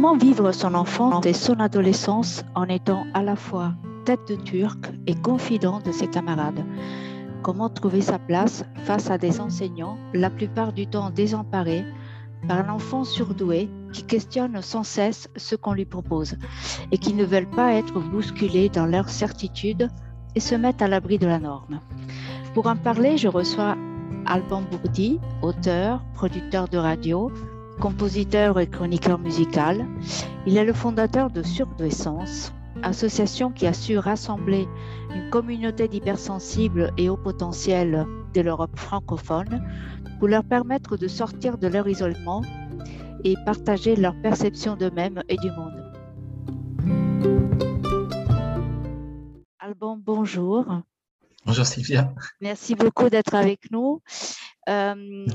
Comment vivre son enfance et son adolescence en étant à la fois tête de turc et confident de ses camarades? Comment trouver sa place face à des enseignants, la plupart du temps désemparés, par un enfant surdoué qui questionne sans cesse ce qu'on lui propose et qui ne veulent pas être bousculés dans leur certitude et se mettent à l'abri de la norme? Pour en parler, je reçois Alban Bourdi, auteur, producteur de radio, compositeur et chroniqueur musical. Il est le fondateur de Surdouessence, association qui a su rassembler une communauté d'hypersensibles et haut potentiel de l'Europe francophone pour leur permettre de sortir de leur isolement et partager leur perception d'eux-mêmes et du monde. Alban, bonjour. Bonjour Sylvia. Merci beaucoup d'être avec nous. Euh,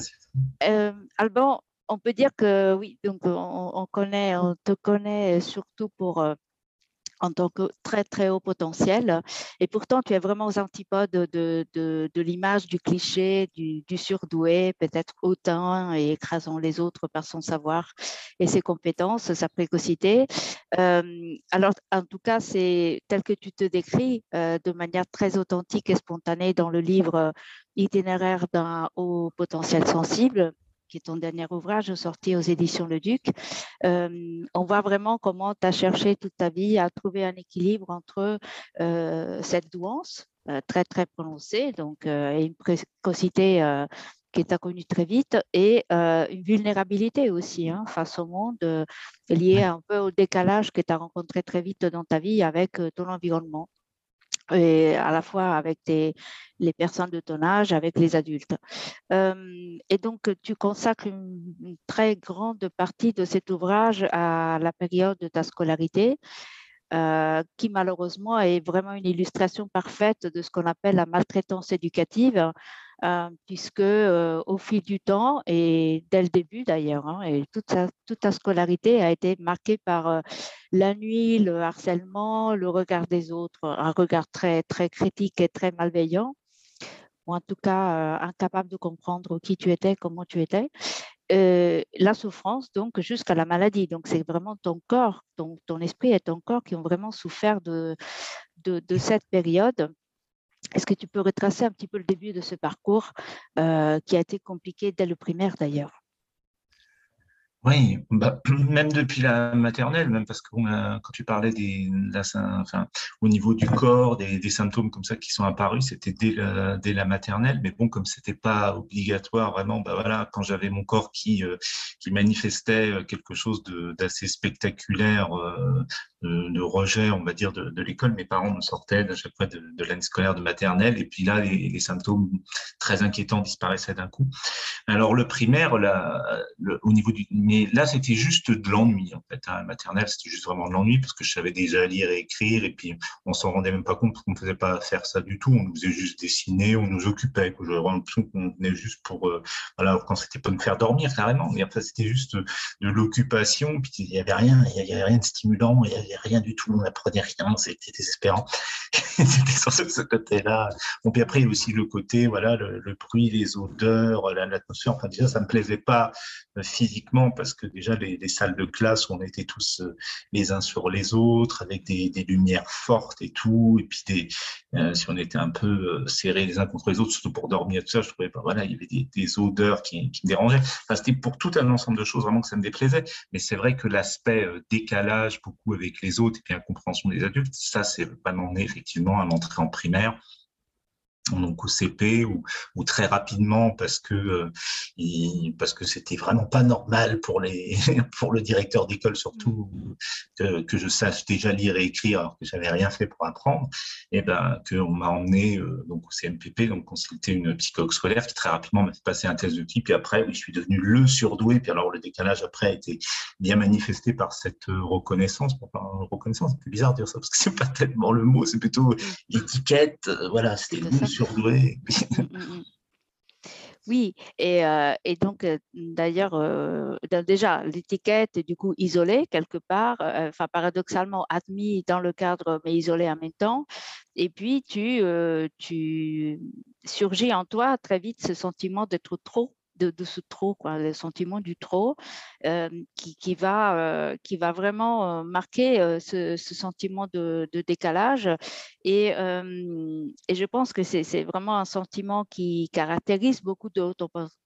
euh, Alban, on peut dire que oui, donc on, connaît, on te connaît surtout pour euh, en tant que très très haut potentiel. Et pourtant, tu es vraiment aux antipodes de, l'image du cliché, du, surdoué, peut-être hautain et écrasant les autres par son savoir et ses compétences, sa précocité. Euh, alors, en tout cas, c'est tel que tu te décris euh, de manière très authentique et spontanée dans le livre Itinéraire d'un haut potentiel sensible qui est ton dernier ouvrage sorti aux éditions Le Duc, euh, on voit vraiment comment tu as cherché toute ta vie à trouver un équilibre entre euh, cette douance euh, très très prononcée, donc et une précocité qui est connue très vite, et une vulnérabilité aussi hein, face au monde, liée un peu au décalage que tu as rencontré très vite dans ta vie avec ton environnement et à la fois avec les personnes de ton âge, avec les adultes. et donc, tu consacres une, très grande partie de cet ouvrage à la période de ta scolarité, euh, qui malheureusement est vraiment une illustration parfaite de ce qu'on appelle la maltraitance éducative, euh, puisque euh, au fil du temps et dès le début d'ailleurs, hein, et toute, toute ta scolarité a été marquée par la nuit, le harcèlement, le regard des autres, un regard très, très critique et très malveillant, ou en tout cas incapable de comprendre qui tu étais, comment tu étais. la souffrance, donc jusqu'à la maladie. Donc c'est vraiment ton corps, ton, esprit et ton corps qui ont vraiment souffert de cette période. Est-ce que tu peux retracer un petit peu le début de ce parcours euh, qui a été compliqué dès le primaire d'ailleurs? Oui, bah, même depuis la maternelle, même parce que quand tu parlais des, au niveau du corps, des, symptômes comme ça qui sont apparus, c'était dès la, dès la maternelle. Mais bon, comme c'était pas obligatoire vraiment, bah voilà, quand j'avais mon corps qui, euh, qui manifestait euh, quelque chose d'assez spectaculaire, euh, de, rejet, on va dire, de, l'école, mes parents me sortaient à chaque fois de, l'année scolaire de maternelle, et puis là, les, symptômes très inquiétants disparaissaient d'un coup. Alors le primaire, là, le, au niveau du mais là, c'était juste de l'ennui, en fait. Hein. Maternelle, c'était juste vraiment de l'ennui parce que je savais déjà lire et écrire et puis on s'en rendait même pas compte qu'on ne faisait pas faire ça du tout. On nous faisait juste dessiner, on nous occupait. J'avais l'impression qu'on venait juste pour, euh, voilà, quand c'était pas nous faire dormir carrément. Mais après, c'était juste de l'occupation. Puis il y avait rien, il y avait rien de stimulant, il y avait rien du tout. On apprenait rien, c'était désespérant. c'était sur ce côté-là. Bon, puis après, il y a aussi le côté, voilà, le, bruit, les odeurs, l'atmosphère. Enfin, déjà, ça me plaisait pas euh, physiquement parce que déjà les, salles de classe on était tous euh, les uns sur les autres avec des, lumières fortes et tout, et puis euh, si on était un peu serrés les uns contre les autres, surtout pour dormir tout ça, je trouvais pas, voilà, il y avait des, odeurs qui, me dérangeaient. C'était pour tout un ensemble de choses vraiment que ça me déplaisait. Mais c'est vrai que l'aspect décalage beaucoup avec les autres et puis incompréhension des adultes, ça c'est pas m'en effectivement à l'entrée en primaire donc au CP ou, ou, très rapidement parce que euh, parce que c'était vraiment pas normal pour les pour le directeur d'école surtout que, que, je sache déjà lire et écrire alors que j'avais rien fait pour apprendre. Et ben qu'on m'a emmené euh, donc au CMPP donc consulter une psychologue scolaire qui très rapidement m'a fait passer un test de type. Et après oui je suis devenu le surdoué. Puis alors le décalage après a été bien manifesté par cette euh, reconnaissance. Pour reconnaissance c'est bizarre de dire ça parce que c'est pas tellement le mot c'est plutôt l'étiquette voilà c'était Mm, mm, mm. Oui, et, euh, donc euh, d'ailleurs, euh, déjà l'étiquette du coup isolée quelque part, enfin paradoxalement admis dans le cadre mais isolé en même temps, et puis tu, tu surgis en toi très vite ce sentiment d'être trop de, ce trop, le sentiment du trop, qui, qui, va, qui va vraiment marquer ce, sentiment de, décalage. Et, et, je pense que c'est vraiment un sentiment qui caractérise beaucoup de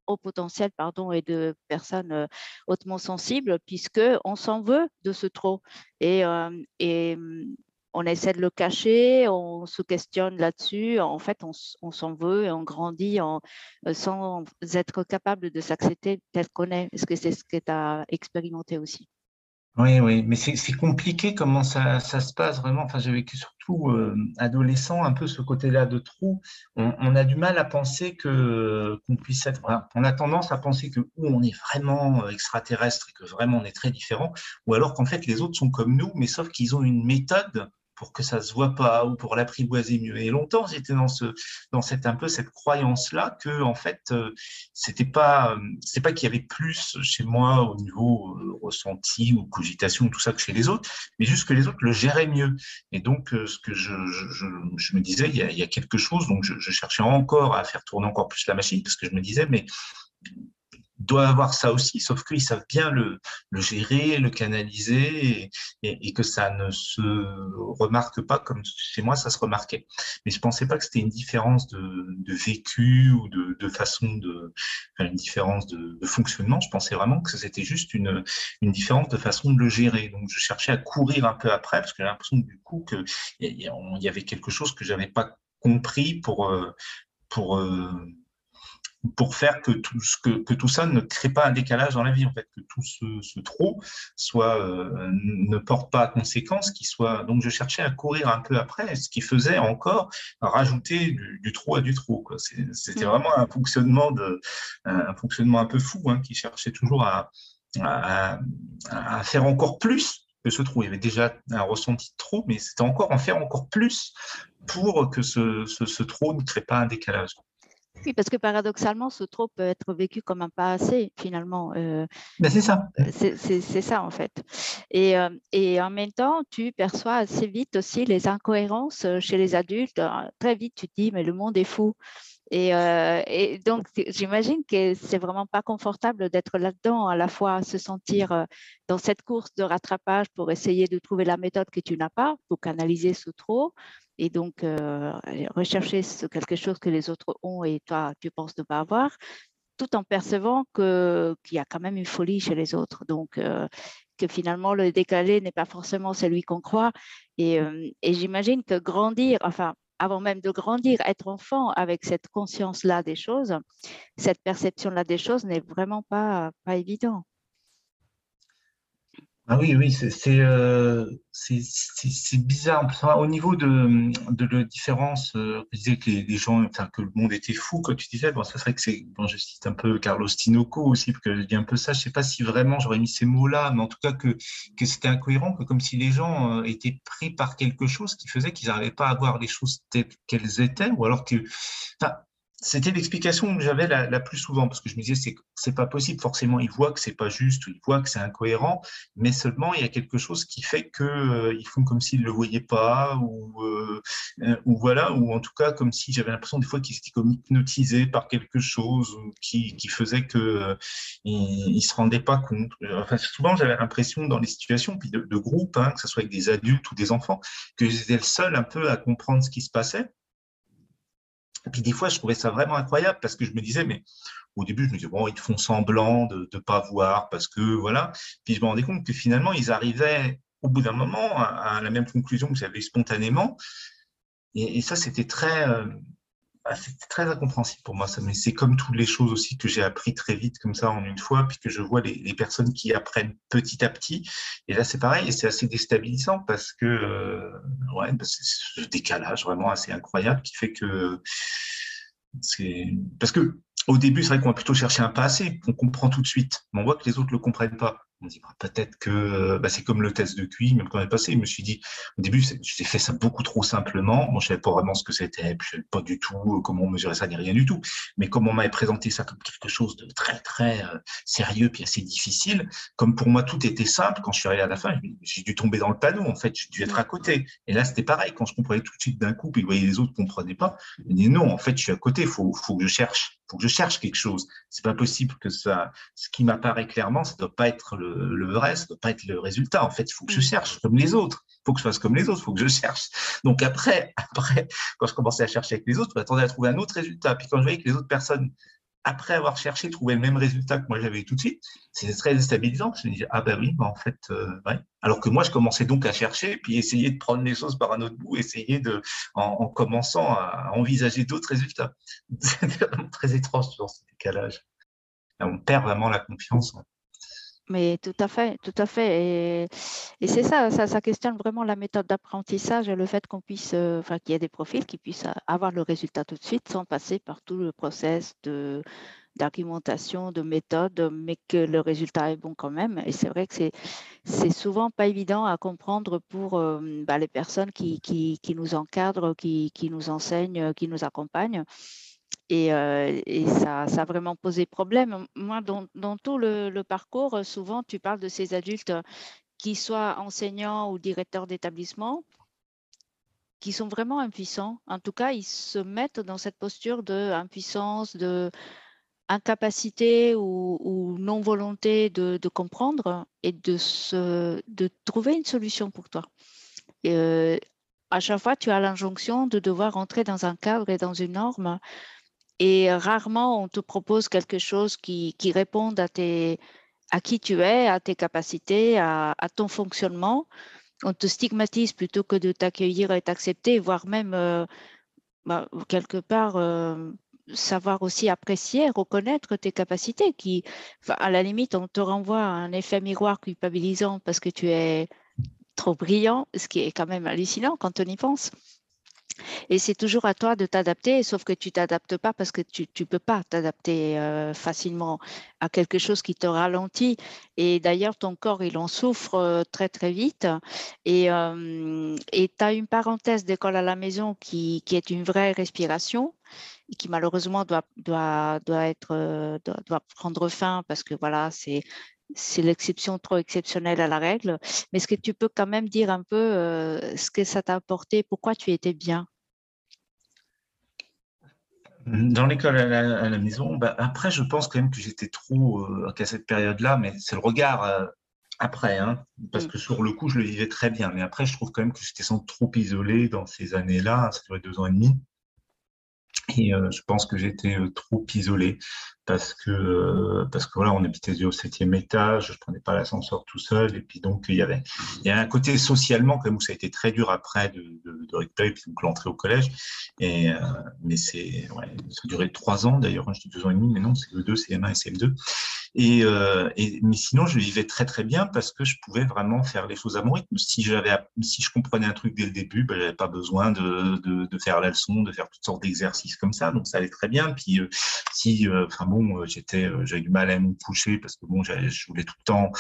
haut potentiel pardon, et de personnes hautement sensibles, puisqu'on s'en veut de ce trop. Et on essaie de le cacher, on se questionne là-dessus. En fait, on, s'en veut et on grandit euh, sans être capable de s'accepter tel qu'on est. Est-ce que c'est ce que tu as expérimenté aussi? Oui, oui, mais c'est compliqué comment ça, se passe vraiment. Enfin, j'ai vécu surtout euh, adolescent un peu ce côté-là de trou. On, a du mal à penser qu'on puisse être. on a tendance à penser que on est vraiment euh, extraterrestre et que vraiment on est très différent, ou alors qu'en fait les autres sont comme nous, mais sauf qu'ils ont une méthode pour que ça se voit pas ou pour l'apprivoiser mieux. Et longtemps, j'étais dans ce, dans cette un peu cette croyance-là que en fait, euh, c'était pas, euh, c'est pas qu'il y avait plus chez moi au niveau euh, ressenti ou cogitation tout ça que chez les autres, mais juste que les autres le géraient mieux. Et donc, ce que je, je, me disais, il y, a, quelque chose, donc je cherchais encore à faire tourner encore plus la machine parce que je me disais, mais doit avoir ça aussi, sauf qu'ils savent bien le, le, gérer, le canaliser et, que ça ne se remarque pas comme chez moi ça se remarquait. Mais je pensais pas que c'était une différence de, de, vécu ou de, de façon de, enfin une différence de, de, fonctionnement. Je pensais vraiment que c'était juste une, une différence de façon de le gérer. Donc je cherchais à courir un peu après parce que j'ai l'impression du coup qu'il y avait quelque chose que j'avais pas compris pour euh, pour euh, pour faire que tout, que, que, tout ça ne crée pas un décalage dans la vie, en fait, que tout ce, ce trop soit, euh, ne porte pas à conséquence, soit. Donc, je cherchais à courir un peu après, ce qui faisait encore rajouter du, du trop à du trop. C'était mmh. vraiment un fonctionnement, de, un fonctionnement un peu fou, hein, qui cherchait toujours à, à, à, faire encore plus que ce trop. Il y avait déjà un ressenti de trop, mais c'était encore en faire encore plus pour que ce, ce, ce trop ne crée pas un décalage. Oui, parce que paradoxalement, ce trop peut être vécu comme un pas assez, finalement. Euh, ben, c'est ça. Euh, c'est ça, en fait. Et, euh, et, en même temps, tu perçois assez vite aussi les incohérences chez les adultes. Très vite, tu te dis, mais le monde est fou. Et, et donc, j'imagine que c'est vraiment pas confortable d'être là-dedans, à la fois se sentir dans cette course de rattrapage pour essayer de trouver la méthode que tu n'as pas, pour canaliser ce trop, et donc euh, rechercher quelque chose que les autres ont et toi, tu penses ne pas avoir, tout en percevant qu'il y a quand même une folie chez les autres. Donc, euh, que finalement, le décalé n'est pas forcément celui qu'on croit. Euh, et j'imagine que grandir, enfin, avant même de grandir, être enfant avec cette conscience-là des choses, cette perception-là des choses n'est vraiment pas, pas évident. Ah oui, oui, c'est euh, bizarre. au niveau de, la différence, euh, je disais que les, gens, que le monde était fou, quand tu disais, bon, ça serait que c'est, je cite un peu Carlos Tinoco aussi, parce que je dis un peu ça, je sais pas si vraiment j'aurais mis ces mots-là, mais en tout cas que, c'était incohérent, que comme si les gens euh, étaient pris par quelque chose qui faisait qu'ils n'arrivaient pas à voir les choses telles qu'elles étaient, ou alors que, c'était l'explication que j'avais la, plus souvent parce que je me disais c'est c'est pas possible. Forcément ils voient que c'est pas juste ils voient que c'est incohérent mais seulement il y a quelque chose qui fait que euh, ils font comme s'ils le voyaient pas ou euh, euh, ou voilà ou en tout cas comme si j'avais l'impression des fois qu'ils étaient comme hypnotisés par quelque chose qui, qui faisait que ils, se rendaient pas compte. Enfin souvent j'avais l'impression dans les situations puis de, de groupe hein, que ce soit avec des adultes ou des enfants que j'étais le seul un peu à comprendre ce qui se passait et puis des fois, je trouvais ça vraiment incroyable parce que je me disais, mais au début, je me disais, bon, ils font semblant de ne pas voir parce que voilà. Puis je me rendais compte que finalement, ils arrivaient au bout d'un moment à, la même conclusion que j'avais spontanément. Et, ça, c'était très, euh, ah, c'est très incompréhensible pour moi, ça. Mais c'est comme toutes les choses aussi que j'ai appris très vite, comme ça, en une fois, puis que je vois les, personnes qui apprennent petit à petit. Et là, c'est pareil, et c'est assez déstabilisant parce que, euh, ouais, c'est ce décalage vraiment assez incroyable qui fait que c'est. Parce que au début, c'est vrai qu'on va plutôt chercher un passé, on comprend tout de suite, mais on voit que les autres ne le comprennent pas. On dit bah, peut-être que bah, c'est comme le test de QI, même quand est passé, je me suis dit, au début, j'ai fait ça beaucoup trop simplement. Moi, je savais pas vraiment ce que c'était, je savais pas du tout euh, comment on mesurait ça, ni rien du tout. Mais comme on m'avait présenté ça comme quelque chose de très, très euh, sérieux, puis assez difficile, comme pour moi, tout était simple, quand je suis arrivé à la fin, j'ai dû tomber dans le panneau, en fait, j'ai dû être à côté. Et là, c'était pareil, quand je comprenais tout de suite d'un coup, puis voyez les autres comprenaient pas, je me dis non, en fait, je suis à côté, il faut, que je cherche faut que je cherche quelque chose. C'est pas possible que ça, ce qui m'apparaît clairement, ça doit pas être le, le vrai, ça doit pas être le résultat. En fait, il faut que je mm. cherche comme les autres. Il faut que je fasse comme les autres. Il faut que je cherche. Donc après, après, quand je commençais à chercher avec les autres, je m'attendais à trouver un autre résultat. Puis quand je voyais que les autres personnes après avoir cherché, trouver le même résultat que moi j'avais tout de suite, c'est très déstabilisant. Je me dis, ah ben oui, bah en fait, euh, ouais. Alors que moi, je commençais donc à chercher, puis essayer de prendre les choses par un autre bout, essayer de, en, commençant à envisager d'autres résultats. C'est vraiment très étrange dans ce décalage. on perd vraiment la confiance. Mais tout à fait, tout à fait. Et, c'est ça, ça, questionne vraiment la méthode d'apprentissage et le fait qu'on puisse, euh, enfin, qu'il y ait des profils qui puissent avoir le résultat tout de suite sans passer par tout le process de d'argumentation, de méthode, mais que le résultat est bon quand même. Et c'est vrai que c'est, c'est souvent pas évident à comprendre pour euh, bah, les personnes qui, qui, qui, nous encadrent, qui, qui nous enseignent, qui nous accompagnent. Et, euh, et ça, ça, a vraiment posé problème. Moi, dans, tout le, parcours, souvent, tu parles de ces adultes qui soient enseignants ou directeurs d'établissement, qui sont vraiment impuissants. En tout cas, ils se mettent dans cette posture d'impuissance, de incapacité ou, ou non-volonté de, comprendre et de, se, de trouver une solution pour toi. Euh, à chaque fois, tu as l'injonction de devoir entrer dans un cadre et dans une norme et rarement, on te propose quelque chose qui, qui réponde à, tes, à qui tu es, à tes capacités, à, ton fonctionnement. On te stigmatise plutôt que de t'accueillir et t'accepter, voire même, euh, bah, quelque part, euh, savoir aussi apprécier, reconnaître tes capacités. Qui, à la limite, on te renvoie à un effet miroir culpabilisant parce que tu es trop brillant, ce qui est quand même hallucinant quand on y pense. Et c'est toujours à toi de t'adapter, sauf que tu t'adaptes pas parce que tu ne peux pas t'adapter euh, facilement à quelque chose qui te ralentit. Et d'ailleurs, ton corps, il en souffre euh, très, très vite. Et euh, tu as une parenthèse d'école à la maison qui, est une vraie respiration et qui malheureusement doit, doit, doit, être, doit, doit prendre fin parce que voilà, c'est c'est l'exception trop exceptionnelle à la règle. Mais est-ce que tu peux quand même dire un peu euh, ce que ça t'a apporté, pourquoi tu étais bien? Dans l'école à, la, maison, bah, après, je pense quand même que j'étais trop euh, qu'à cette période-là, mais c'est le regard euh, après, hein, parce mm. que sur le coup, je le vivais très bien. Mais après, je trouve quand même que j'étais sans trop isolé dans ces années-là, ça durait deux ans et demi. Et je pense que j'étais trop isolé parce que euh, parce que voilà, on habitait au septième étage, je prenais pas l'ascenseur tout seul, et puis donc il y avait il y a un côté socialement comme où ça a été très dur après de, de, de récupérer puis donc l'entrée au collège, et euh, mais c'est ça a duré trois ans d'ailleurs, hein, je dis deux ans et demi, mais non, c'est le 2 CM1 et CM2, et, euh, et, mais sinon je vivais très très bien parce que je pouvais vraiment faire les choses à mon rythme. Si j'avais si je comprenais un truc dès le début, ben, j'avais pas besoin de, de, faire la leçon, de faire toutes sortes d'exercices comme ça, donc ça allait très bien. Puis si enfin bon euh, j'étais, euh, j'avais du mal à me coucher parce que bon, je voulais tout le temps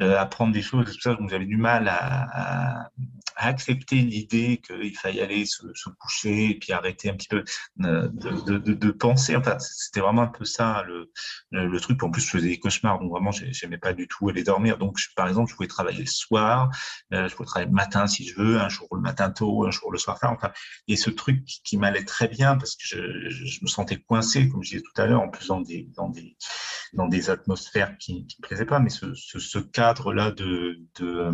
euh, apprendre des choses, donc j'avais du mal à, accepter l'idée qu'il fallait aller se, coucher et puis arrêter un petit peu de, penser. Enfin, c'était vraiment un peu ça le, le, truc. En plus, je faisais des cauchemars, donc vraiment, j'aimais pas du tout aller dormir. Donc, par exemple, je pouvais travailler le soir, je pouvais travailler le matin si je veux, un jour le matin tôt, un jour le soir tard. Enfin, et ce truc qui, m'allait très bien parce que je, je, me sentais coincé, comme je disais tout à l'heure, en plus dans des, dans des, dans des atmosphères qui ne plaisaient pas, mais ce, ce, cadre-là de, de, euh,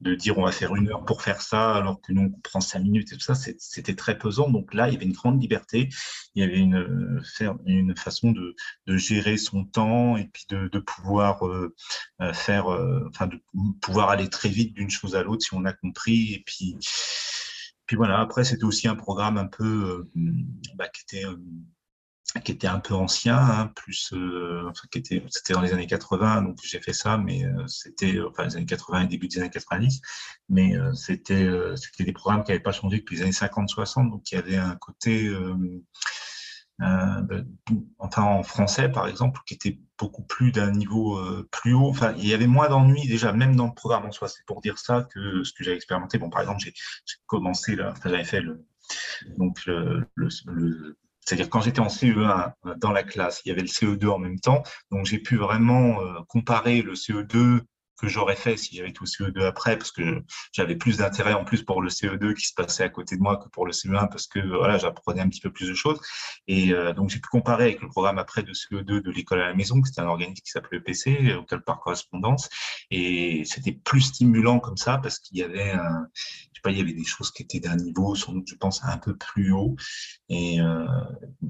de, dire on va faire une heure pour faire ça, alors que nous on prend cinq minutes et tout ça, c'était très pesant. Donc là, il y avait une grande liberté, il y avait une, une façon de, de gérer son temps et puis de, pouvoir euh, euh faire, enfin, de pouvoir aller très vite d'une chose à l'autre si on a compris. Et puis, puis voilà, après, c'était aussi un programme un peu bah, qui était qui était un peu ancien, hein, plus, euh, qui était, c'était dans les années 80, donc j'ai fait ça, mais euh, c'était, enfin, les années 80 et début des années 90, mais euh, c'était, c'était des programmes qui n'avaient pas changé depuis les années 50-60, donc il y avait un côté, euh, enfin en français par exemple, qui était beaucoup plus d'un niveau plus haut. Enfin, il y avait moins d'ennuis déjà, même dans le programme en soi. C'est pour dire ça que ce que j'ai expérimenté. Bon, par exemple, j'ai commencé là, j'avais fait le donc le, c'est-à-dire quand j'étais en CE1 dans la classe, il y avait le CE2 en même temps, donc j'ai pu vraiment comparer le CE2 que j'aurais fait si j'avais tout CE2 après, parce que j'avais plus d'intérêt en plus pour le CE2 qui se passait à côté de moi que pour le CE1, parce que voilà, j'apprenais un petit peu plus de choses. Et euh, donc j'ai pu comparer avec le programme après de CE2 de l'école à la maison, qui c'était un organisme qui s'appelait EPC, auquel par correspondance, et c'était plus stimulant comme ça parce qu'il y avait un, je sais pas, il y avait des choses qui étaient d'un niveau, sans doute, je pense, un peu plus haut. Et euh,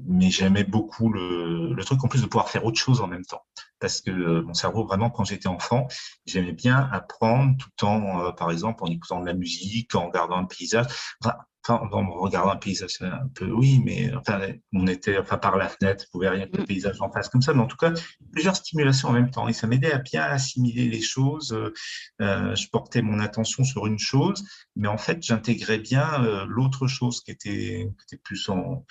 mais j'aimais beaucoup le, le truc en plus de pouvoir faire autre chose en même temps parce que euh, mon cerveau, vraiment, quand j'étais enfant, j'aimais bien apprendre tout en, euh, par exemple, en écoutant de la musique, en regardant un paysage. Enfin, on regarde un paysage un peu, oui, mais enfin, on était enfin, par la fenêtre, on pouvait rien que le mm. paysage en face comme ça, mais en tout cas, plusieurs stimulations en même temps. Et ça m'aidait à bien assimiler les choses. Euh, je portais mon attention sur une chose, mais en fait, j'intégrais bien euh, l'autre chose qui était, qui était plus en,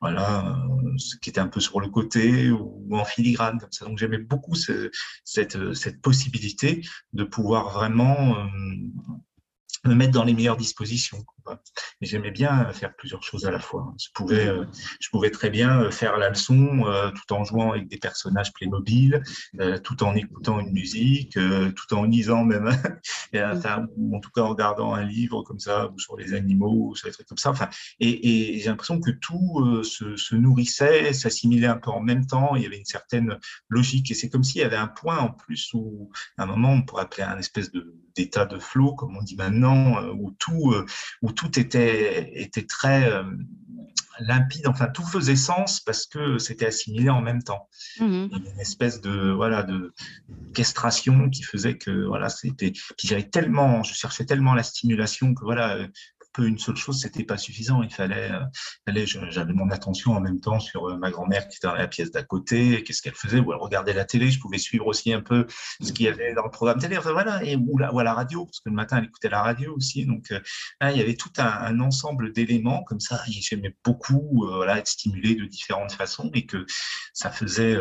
voilà, euh, qui était un peu sur le côté ou en filigrane, comme ça. Donc, j'aimais beaucoup ce, cette, cette possibilité de pouvoir vraiment euh, me mettre dans les meilleures dispositions. J'aimais bien faire plusieurs choses à la fois. Je pouvais, euh, je pouvais très bien euh, faire la leçon euh, tout en jouant avec des personnages Playmobil, tout en écoutant une musique, tout en lisant même, et, ou en tout cas en regardant un livre comme ça, ou sur les animaux, ou sur des trucs comme ça. Enfin, et, et j'ai l'impression que tout se, se, nourrissait, s'assimilait un peu en même temps. Il y avait une certaine logique. Et c'est comme s'il y avait un point en plus où, à un moment, on pourrait appeler un espèce de d'état de flow, comme on dit maintenant, où tout, où tout était, était très euh, limpide, enfin tout faisait sens parce que c'était assimilé en même temps. Mmh avait une espèce de voilà de castration qui faisait que voilà c'était. Puis j'avais tellement, je cherchais tellement la stimulation que voilà une seule chose, c'était pas suffisant. Il fallait, euh, j'avais mon attention en même temps sur euh, ma grand-mère qui était dans la pièce d'à côté, qu'est-ce qu'elle faisait, ou elle regardait la télé. Je pouvais suivre aussi un peu ce qu'il y avait dans le programme télé, voilà, et ou, à la radio, parce que le matin elle écoutait la radio aussi. Donc euh, il y avait tout un, ensemble d'éléments comme ça. J'aimais beaucoup voilà être stimulé de différentes façons et que ça faisait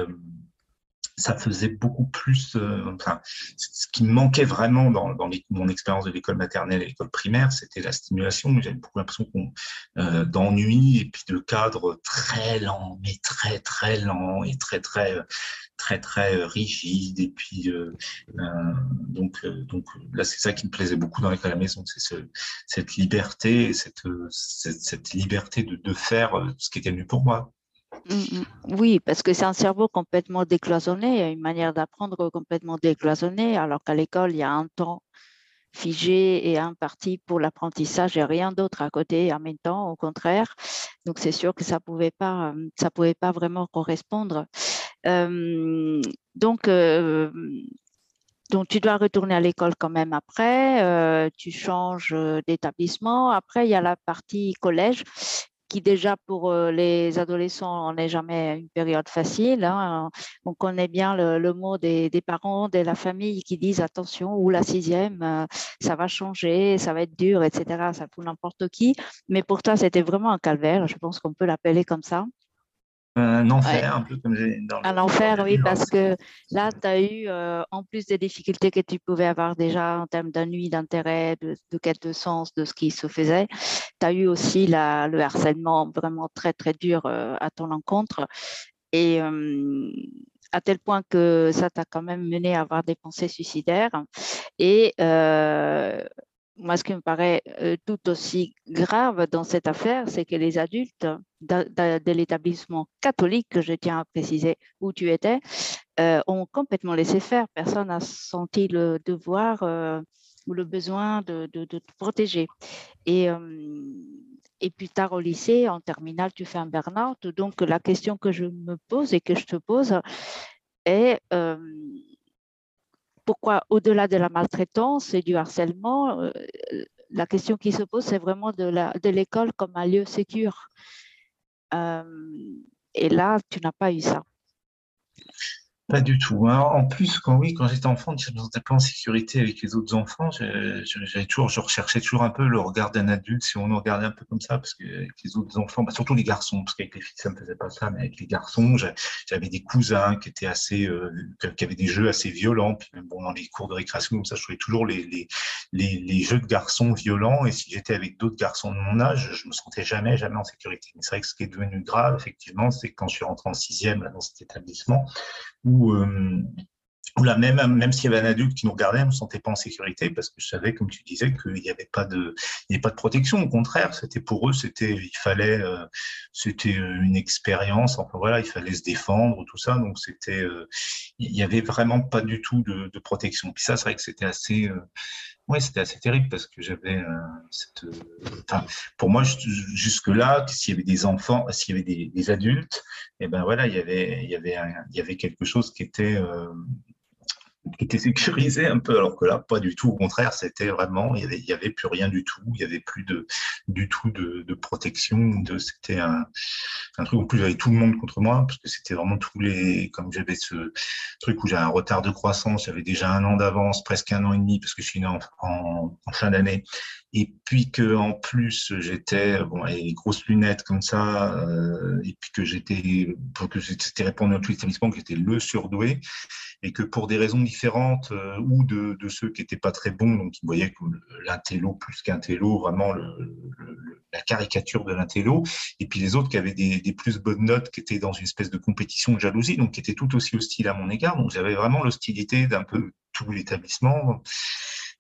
ça faisait beaucoup plus. Euh, enfin, ce qui me manquait vraiment dans, dans mon expérience de l'école maternelle et l'école primaire, c'était la stimulation. J'avais beaucoup l'impression qu'on euh, d'ennui et puis de cadre très lent, mais très très lent et très très très très rigide. Et puis euh, euh donc donc là, c'est ça qui me plaisait beaucoup dans l'école à la maison, c'est ce, cette liberté, cette, cette, cette liberté de, de faire ce qui était mieux pour moi. Mm, mm. Oui, parce que c'est un cerveau complètement décloisonné, une manière d'apprendre complètement décloisonnée, alors qu'à l'école, il y a un temps figé et un parti pour l'apprentissage et rien d'autre à côté en même temps, au contraire. Donc, c'est sûr que ça ne pouvait, pas, ça pouvait pas vraiment correspondre. Euh, donc, euh, donc, tu dois retourner à l'école quand même après, euh, tu changes d'établissement. Après, il y a la partie collège qui déjà pour euh, les adolescents n'est jamais une période facile. Hein. On connaît bien le, mot des, parents, de la famille qui disent attention, ou la sixième, euh, ça va changer, ça va être dur, etc. Ça pour n'importe qui. Mais pour toi, c'était vraiment un calvaire. Je pense qu'on peut l'appeler comme ça. Un enfer, un peu comme dans Un enfer, oui, parce que là, tu as eu, euh, en plus des difficultés que tu pouvais avoir déjà en termes d'ennui, d'intérêt, de, quête de sens de ce qui se faisait, tu as eu aussi la, le harcèlement vraiment très, très dur euh, à ton encontre. Et euh, à tel point que ça t'a quand même mené à avoir des pensées suicidaires. Et moi, ce qui me paraît euh, tout aussi grave dans cette affaire, c'est que les adultes de, l'établissement catholique, que je tiens à préciser où tu étais, euh, ont complètement laissé faire. Personne n'a senti le devoir euh, ou le besoin de, te protéger. Et, et plus tard au lycée, en terminale, tu fais un burn-out. Donc, la question que je me pose et que je te pose est pourquoi, au-delà de la maltraitance et du harcèlement, euh, la question qui se pose, c'est vraiment de l'école comme un lieu sécur. Euh, et là, tu n'as pas eu ça. Pas du tout. Hein. En plus, quand oui, quand j'étais enfant, je me sentais pas en sécurité avec les autres enfants. J'avais toujours, je recherchais toujours un peu le regard d'un adulte, si on nous regardait un peu comme ça, parce que avec les autres enfants, bah, surtout les garçons, parce qu'avec les filles ça me faisait pas ça, mais avec les garçons, j'avais des cousins qui étaient assez, euh, qui avaient des jeux assez violents. Puis même bon, dans les cours de récréation, comme ça, je trouvais toujours les, les, les, les jeux de garçons violents. Et si j'étais avec d'autres garçons de mon âge, je me sentais jamais, jamais en sécurité. Mais c'est vrai que ce qui est devenu grave, effectivement, c'est quand je suis rentré en sixième là, dans cet établissement, où, euh, là, même, même s'il y avait un adulte qui nous regardait, je ne me sentais pas en sécurité parce que je savais, comme tu disais, qu'il n'y avait pas de, avait pas de protection. Au contraire, c'était pour eux, c'était, il fallait, euh, c'était une expérience. Enfin voilà, il fallait se défendre, tout ça. Donc c'était, euh, il n'y avait vraiment pas du tout de, de protection. Puis ça, c'est vrai que c'était assez, oui, c'était assez terrible parce que j'avais euh, cette. Enfin, pour moi, jusque-là, s'il y avait des enfants, s'il y avait des, des adultes, et eh ben voilà, il y avait, il y avait, il y avait quelque chose qui était euh, qui était sécurisé un peu, alors que là, pas du tout. Au contraire, c'était vraiment, il y avait, avait plus rien du tout. Il y avait plus de, du tout de, protection. De, c'était un, truc. En plus, j'avais tout le monde contre moi parce que c'était vraiment tous les, comme j'avais ce truc où j'avais un retard de croissance, j'avais déjà un an d'avance, presque un an et demi parce que je suis né en, fin d'année. Et puis que en plus j'étais bon, les grosses lunettes comme ça, euh, et puis que j'étais, que c'était répondu à tout l'établissement que j'étais le surdoué et que pour des raisons différentes euh, ou de, ceux qui n'étaient pas très bons, donc ils voyaient comme l'intello plus qu'un télo, vraiment la caricature de l'intello, et puis les autres qui avaient des, des, plus bonnes notes, qui étaient dans une espèce de compétition de jalousie, donc qui étaient tout aussi hostiles à mon égard. Donc j'avais vraiment l'hostilité d'un peu tout l'établissement.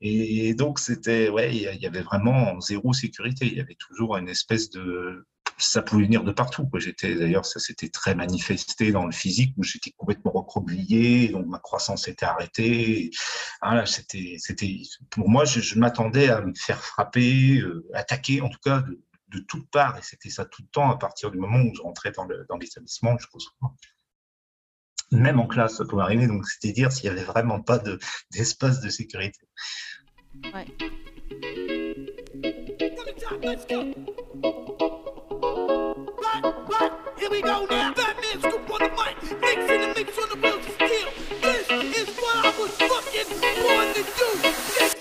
Et donc, c'était, ouais, il y avait vraiment zéro sécurité. Il y avait toujours une espèce de ça pouvait venir de partout. J'étais d'ailleurs, ça s'était très manifesté dans le physique où j'étais complètement recroquevillé, donc ma croissance était arrêtée. Voilà, c'était, c'était pour moi, je, m'attendais à me faire frapper, euh, attaquer en tout cas de, de toutes parts, et c'était ça tout le temps à partir du moment où je rentrais dans, le, dans l'établissement jusqu'au soir. Même en classe, ça pouvait arriver, donc c'était dire s'il n'y avait vraiment pas de, d'espace de sécurité. Ouais. We go now. Batman scoop on the mic. Mixing the mix on the wheels of steel. This is what I was fucking born to do. Next,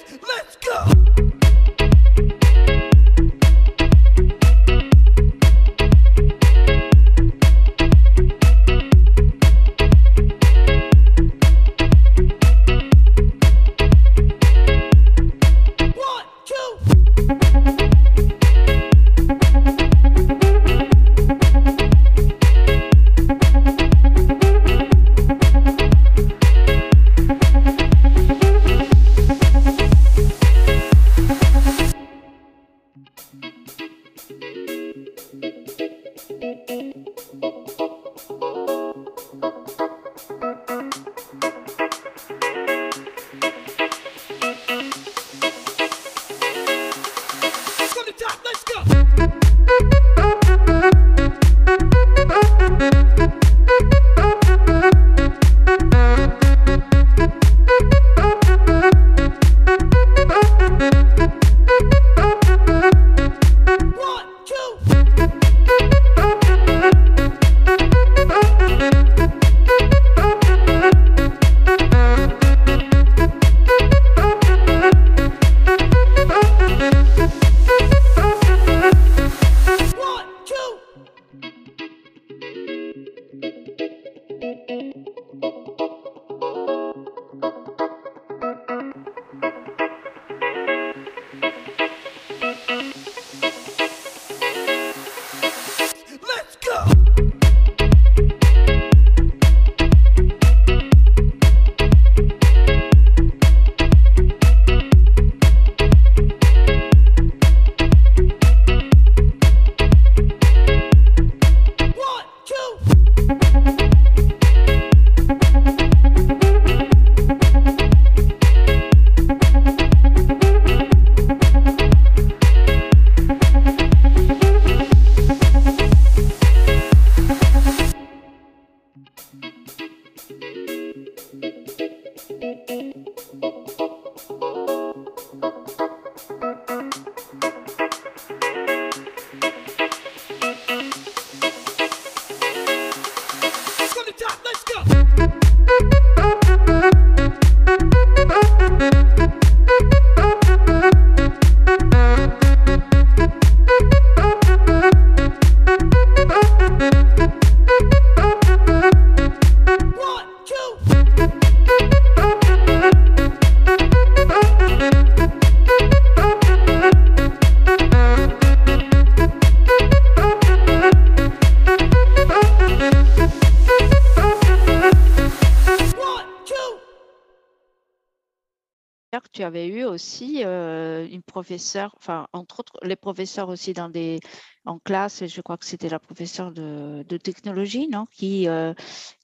entre autres, les professeurs aussi dans des, en classe, je crois que c'était la professeure de, technologie, non qui,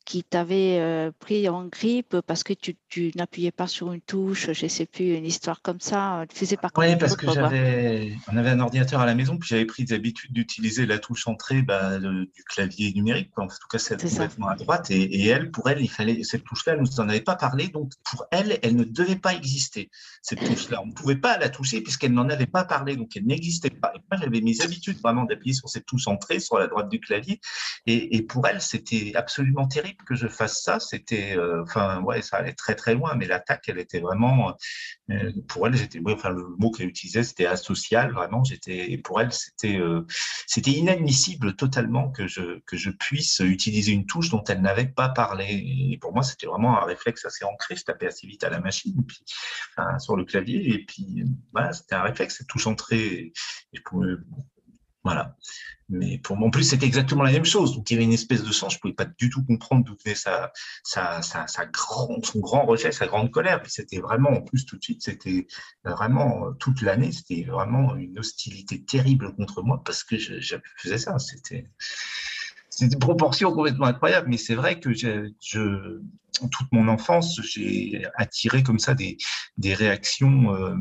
qui t'avait euh, pris en grippe parce que tu, tu n'appuyais pas sur une touche, je ne sais plus, une histoire comme ça. Tu faisais pas Oui, parce que j'avais, on avait un ordinateur à la maison, puis j'avais pris l'habitude d'utiliser la touche entrée bah, du clavier numérique, En tout cas, celle complètement à droite. Et, et, elle, pour elle, il fallait cette touche-là, nous en avait pas parlé, donc pour elle, elle ne devait pas exister cette touche-là. On ne pouvait pas la toucher puisqu'elle n'en avait pas parlé, donc elle n'existait pas. Et moi, j'avais mes habitudes vraiment d'appuyer sur cette touche entrée, sur la droite du clavier, et, et pour elle, c'était absolument terrible que je fasse ça, c'était, euh, enfin, ouais, ça allait très très loin, mais l'attaque, elle était vraiment, euh, pour elle, j'étais, enfin, le mot qu'elle utilisait, c'était asocial, vraiment, j'étais, pour elle, c'était, euh, c'était inadmissible totalement que je, que je puisse utiliser une touche dont elle n'avait pas parlé. Et pour moi, c'était vraiment un réflexe assez ancré, je tapais assez vite à la machine, puis, sur le clavier, et puis, voilà, c'était un réflexe, cette touche entrée, je pouvais, voilà. Mais pour moi, en plus, c'était exactement la même chose. Donc, il y avait une espèce de sens. Je pouvais pas du tout comprendre d'où venait sa, sa, sa, sa grand, son grand rejet, sa grande colère. Puis c'était vraiment, en plus, tout de suite, c'était vraiment toute l'année, c'était vraiment une hostilité terrible contre moi parce que je, je faisais ça. C'était, c'est des proportions complètement incroyables. Mais c'est vrai que je, je, toute mon enfance, j'ai attiré comme ça des, des réactions. Euh,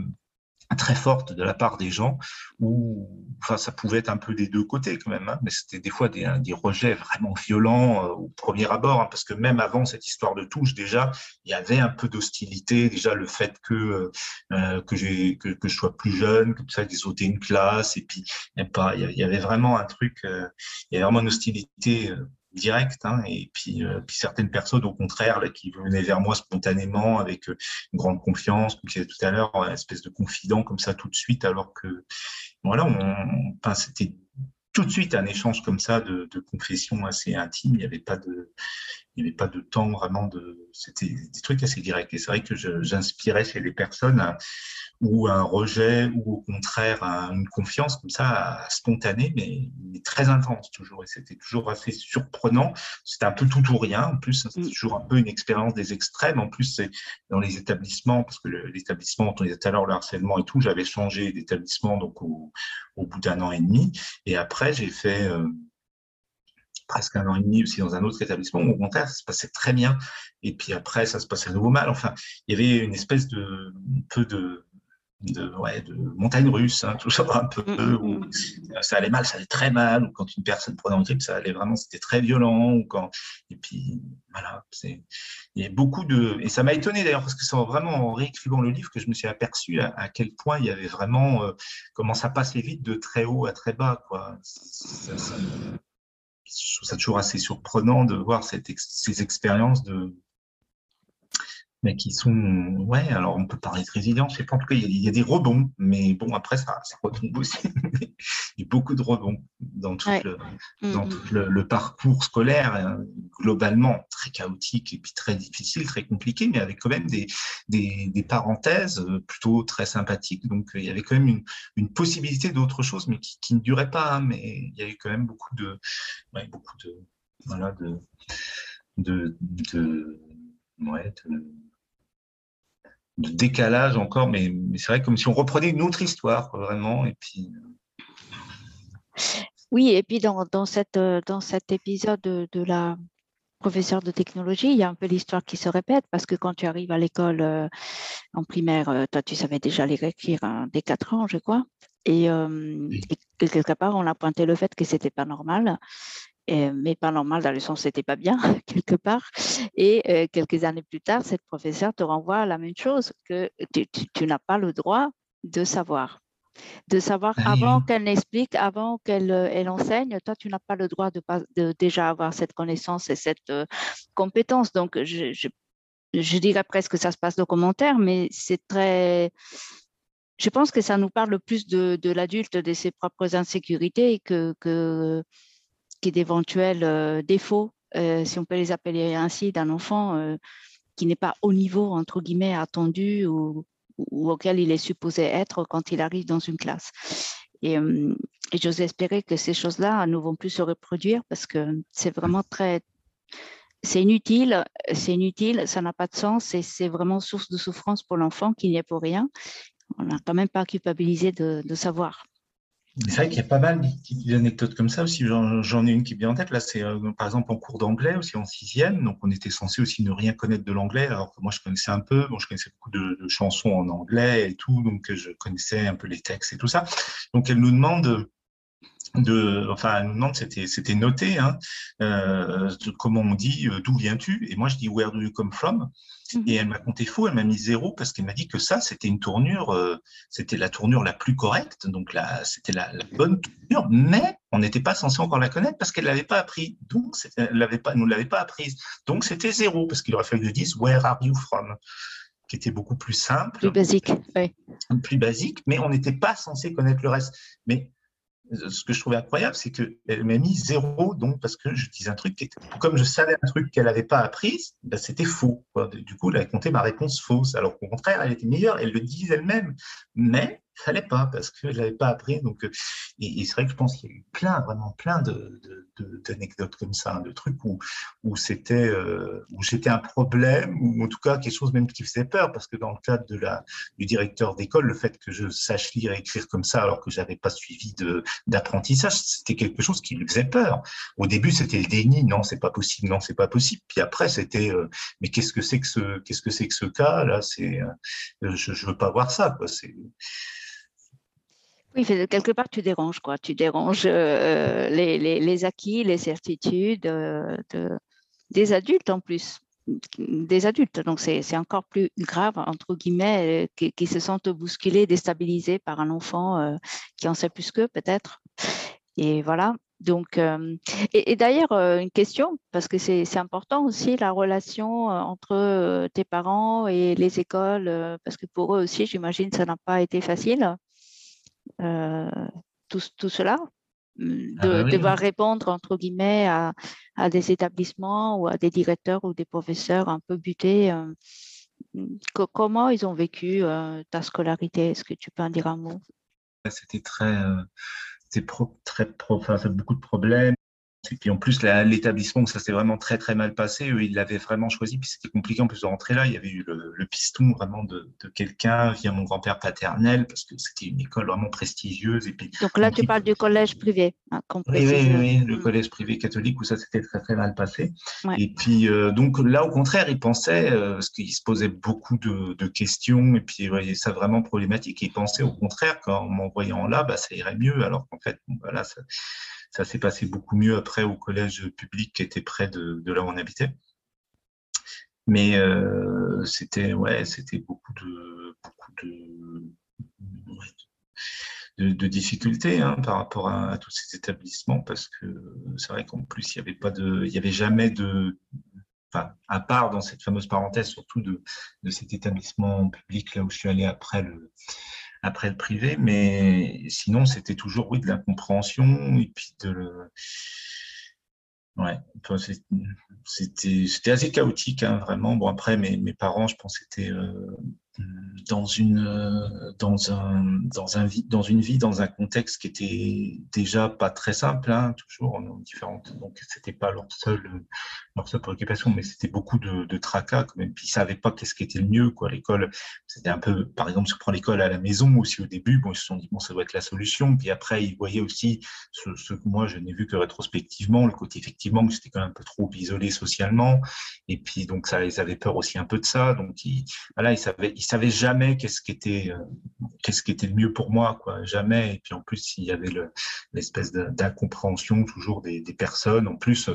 très forte de la part des gens, où enfin, ça pouvait être un peu des deux côtés quand même, hein, mais c'était des fois des, des, rejets vraiment violents euh, au premier abord, hein, parce que même avant cette histoire de touche, déjà, il y avait un peu d'hostilité, déjà le fait que, euh, que, j'ai, que, que, je sois plus jeune, comme ça, qu'ils ôtaient une classe, et puis il y avait vraiment un truc, euh, il y avait vraiment une hostilité euh, direct. Hein, et puis, euh, puis certaines personnes, au contraire, qui venaient vers moi spontanément avec euh, une grande confiance, comme je disais tout à l'heure, une espèce de confident comme ça tout de suite, alors que voilà, on, c'était tout de suite un échange comme ça de, de confession assez intime. Il n'y avait pas de, il n'y avait pas de temps vraiment de, c'était des trucs assez directs. Et c'est vrai que j'inspirais chez les personnes ou un rejet ou au contraire une confiance comme ça spontanée mais, très intense toujours. Et c'était toujours assez surprenant. C'était un peu tout ou rien. En plus c'est mm. toujours un peu une expérience des extrêmes. En plus c'est dans les établissements parce que l'établissement dont on disait tout à l'heure le harcèlement et tout j'avais changé d'établissement donc au, au, bout d'un an et demi. Et après j'ai fait euh, presque un an et demi aussi dans un autre établissement, où au contraire, ça se passait très bien. Et puis après, ça se passait à nouveau mal. Enfin, il y avait une espèce de peu de de, ouais, de montagne russe, hein, tout ça un peu, mm, où mm, mm. ça allait mal, ça allait très mal, ou quand une personne prenait en grippe, ça allait vraiment, c'était très violent, ou quand, et puis, voilà, c'est, il y a beaucoup de, et ça m'a étonné d'ailleurs, parce que c'est vraiment en réécrivant le livre que je me suis aperçu à, quel point il y avait vraiment, euh, comment ça passait vite de très haut à très bas, quoi. Ça, ça toujours assez surprenant de voir ces expériences de, mais qui sont, ouais, alors on peut parler de résilience, je sais pas, en tout cas, il y, a, des rebonds, mais bon, après, ça, ça retombe aussi. il y a beaucoup de rebonds dans tout, le, mm, dans mm. tout le, parcours scolaire, hein, globalement très chaotique et puis très difficile, très compliqué, mais avec quand même des, des, des parenthèses euh, plutôt très sympathiques. Donc, il y avait quand même une, une possibilité d'autre chose, mais qui, qui, ne durait pas, hein, mais il y a eu quand même beaucoup de, ouais, beaucoup de, voilà, de, de, de ouais, de de décalage encore, mais, c'est vrai comme si on reprenait une autre histoire, vraiment. Et puis... Euh. Oui, et puis dans, dans, cette, euh, dans cet épisode de, la professeure de technologie, il y a un peu l'histoire qui se répète parce que quand tu arrives à l'école euh, en primaire, toi, tu savais déjà les écrire hein, dès 4 ans, je crois. Et, et, quelque part, on a pointé le fait que c'était pas normal mais pas normal dans le sens c'était pas bien quelque part. Et euh, quelques années plus tard, cette professeure te renvoie à la même chose que tu, n'as pas le droit de savoir. De savoir ah avant qu'elle n'explique, avant qu'elle euh, elle enseigne, toi, tu n'as pas le droit de, de, déjà avoir cette connaissance et cette euh, compétence. Donc, je, je, dirais presque que ça se passe de commentaires, mais c'est très, je pense que ça nous parle plus de, de l'adulte, de ses propres insécurités que, que, d'éventuels euh, défauts, euh, si on peut les appeler ainsi, d'un enfant euh, qui n'est pas au niveau, entre guillemets, attendu ou, auquel il est supposé être quand il arrive dans une classe. Et, et j'ose espérer que ces choses-là ne vont plus se reproduire parce que c'est vraiment très, c'est inutile, c'est inutile, ça n'a pas de sens et c'est vraiment source de souffrance pour l'enfant qui n'y est pour rien. On n'a quand même pas culpabilisé de, de savoir. C'est vrai qu'il y a pas mal d'anecdotes comme ça aussi. J'en ai une qui est bien en tête. Là, c'est euh, par exemple en cours d'anglais aussi en sixième. Donc, on était censé aussi ne rien connaître de l'anglais, alors que moi, je connaissais un peu. Bon, je connaissais beaucoup de, chansons en anglais et tout, donc je connaissais un peu les textes et tout ça. Donc, elle nous demande de, enfin, elle nous demande, c'était, c'était noté, hein, euh, comment on dit, euh, d'où viens-tu? Et moi, je dis, where do you come from? Mhm. Et elle m'a compté faux, elle m'a mis zéro parce qu'elle m'a dit que ça, c'était une tournure, euh, c'était la tournure la plus correcte, donc là, c'était la, la, bonne tournure, mais on n'était pas censé encore la connaître parce qu'elle l'avait pas appris, donc elle l'avait pas, nous l'avait pas apprise, donc c'était zéro parce qu'il aurait fallu que je dise, where are you from? Qui était beaucoup plus simple. Plus basique, oui. Plus basique, mais on n'était pas censé connaître le reste. Mais ce que je trouvais incroyable, c'est qu'elle m'a mis zéro, donc parce que je disais un truc, qui était, comme je savais un truc qu'elle n'avait pas appris, ben c'était faux. Du coup, elle a compté ma réponse fausse, alors qu'au contraire, elle était meilleure, elle le disait elle-même. Mais fallait pas parce qu'elle n'avait pas appris. Donc, euh, et, c'est vrai que je pense qu'il y a eu plein, vraiment plein de, d'anecdotes comme ça, hein, de trucs où, où c'était, euh, où j'étais un problème, ou en tout cas quelque chose même qui faisait peur, parce que dans le cadre de la, du directeur d'école, le fait que je sache lire et écrire comme ça, alors que j'avais pas suivi de, d'apprentissage, c'était quelque chose qui lui faisait peur. Au début, c'était le déni, non, c'est pas possible, non, c'est pas possible. Puis après, c'était, euh, mais qu'est-ce que c'est que ce, qu'est-ce que c'est que ce cas là C'est, je, je veux pas voir ça, quoi. C'est oui, quelque part, tu déranges, quoi. Tu déranges euh, les, acquis, les certitudes euh, de, des adultes en plus. Des adultes. Donc, c'est encore plus grave, entre guillemets, euh, qui, se sentent bousculés, déstabilisés par un enfant qui en sait plus qu'eux, peut-être. Et voilà. Donc, et d'ailleurs, une question, parce que c'est important aussi la relation entre tes parents et les écoles, parce que pour eux aussi, j'imagine, ça n'a pas été facile. Euh, tout, tout, cela, mm, ah de bah devoir répondre entre guillemets à, à, des établissements ou à des directeurs ou des professeurs un peu butés. Euh, mm, comment ils ont vécu euh, ta scolarité? Est-ce que tu peux en dire un mot? C'était très, c'était très, enfin, beaucoup de problèmes. Et puis en plus, l'établissement où ça s'est vraiment très très mal passé, eux, ils l'avaient vraiment choisi. Puis c'était compliqué en plus de rentrer là. Il y avait eu le, piston vraiment de, quelqu'un via mon grand-père paternel parce que c'était une école vraiment prestigieuse. Et puis, Donc là, tu parles du collège privé. Hein, oui, oui, le mm. collège privé catholique où ça s'était très très mal passé. Et puis euh, donc là, au contraire, ils pensaient, euh, parce qu'ils se posaient beaucoup de, questions et puis ils voyaient ça vraiment problématique. Ils pensaient au contraire qu'en m'envoyant là, bah, ça irait mieux. Alors qu'en fait, voilà, ça ça s'est passé beaucoup mieux après au collège public qui était près de, là où on habitait. Mais euh, c'était ouais, beaucoup de beaucoup de, de, difficultés hein, par rapport à, tous ces établissements parce que c'est vrai qu'en plus il n'y avait avait jamais de, enfin, à part dans cette fameuse parenthèse surtout de, de cet établissement public là où je suis allé après le après le privé, mais sinon, c'était toujours, oui, de l'incompréhension et puis de le... Ouais, c'était assez chaotique, hein, vraiment. Bon, après, mes, mes parents, je pense, étaient euh, dans une euh, dans un dans un dans une vie dans un contexte qui était déjà pas très simple hein, toujours différente donc c'était pas leur seule leur seule préoccupation mais c'était beaucoup de, tracas quand même. Puis ils savaient pas qu'est-ce qui était le mieux quoi l'école. C'était un peu par exemple on prend l'école à la maison aussi au début bon ils se sont dit bon ça doit être la solution. Puis après ils voyaient aussi ce, ce que moi je n'ai vu que rétrospectivement le côté effectivement que c'était quand même un peu trop isolé socialement. Et puis donc ça ils avaient peur aussi un peu de ça. Donc ils voilà ils savaient ils savaient jamais qu'est-ce qui était euh, qu'est-ce qui était le mieux pour moi quoi jamais. Et puis en plus il y avait l'espèce d'incompréhension toujours des, personnes. En plus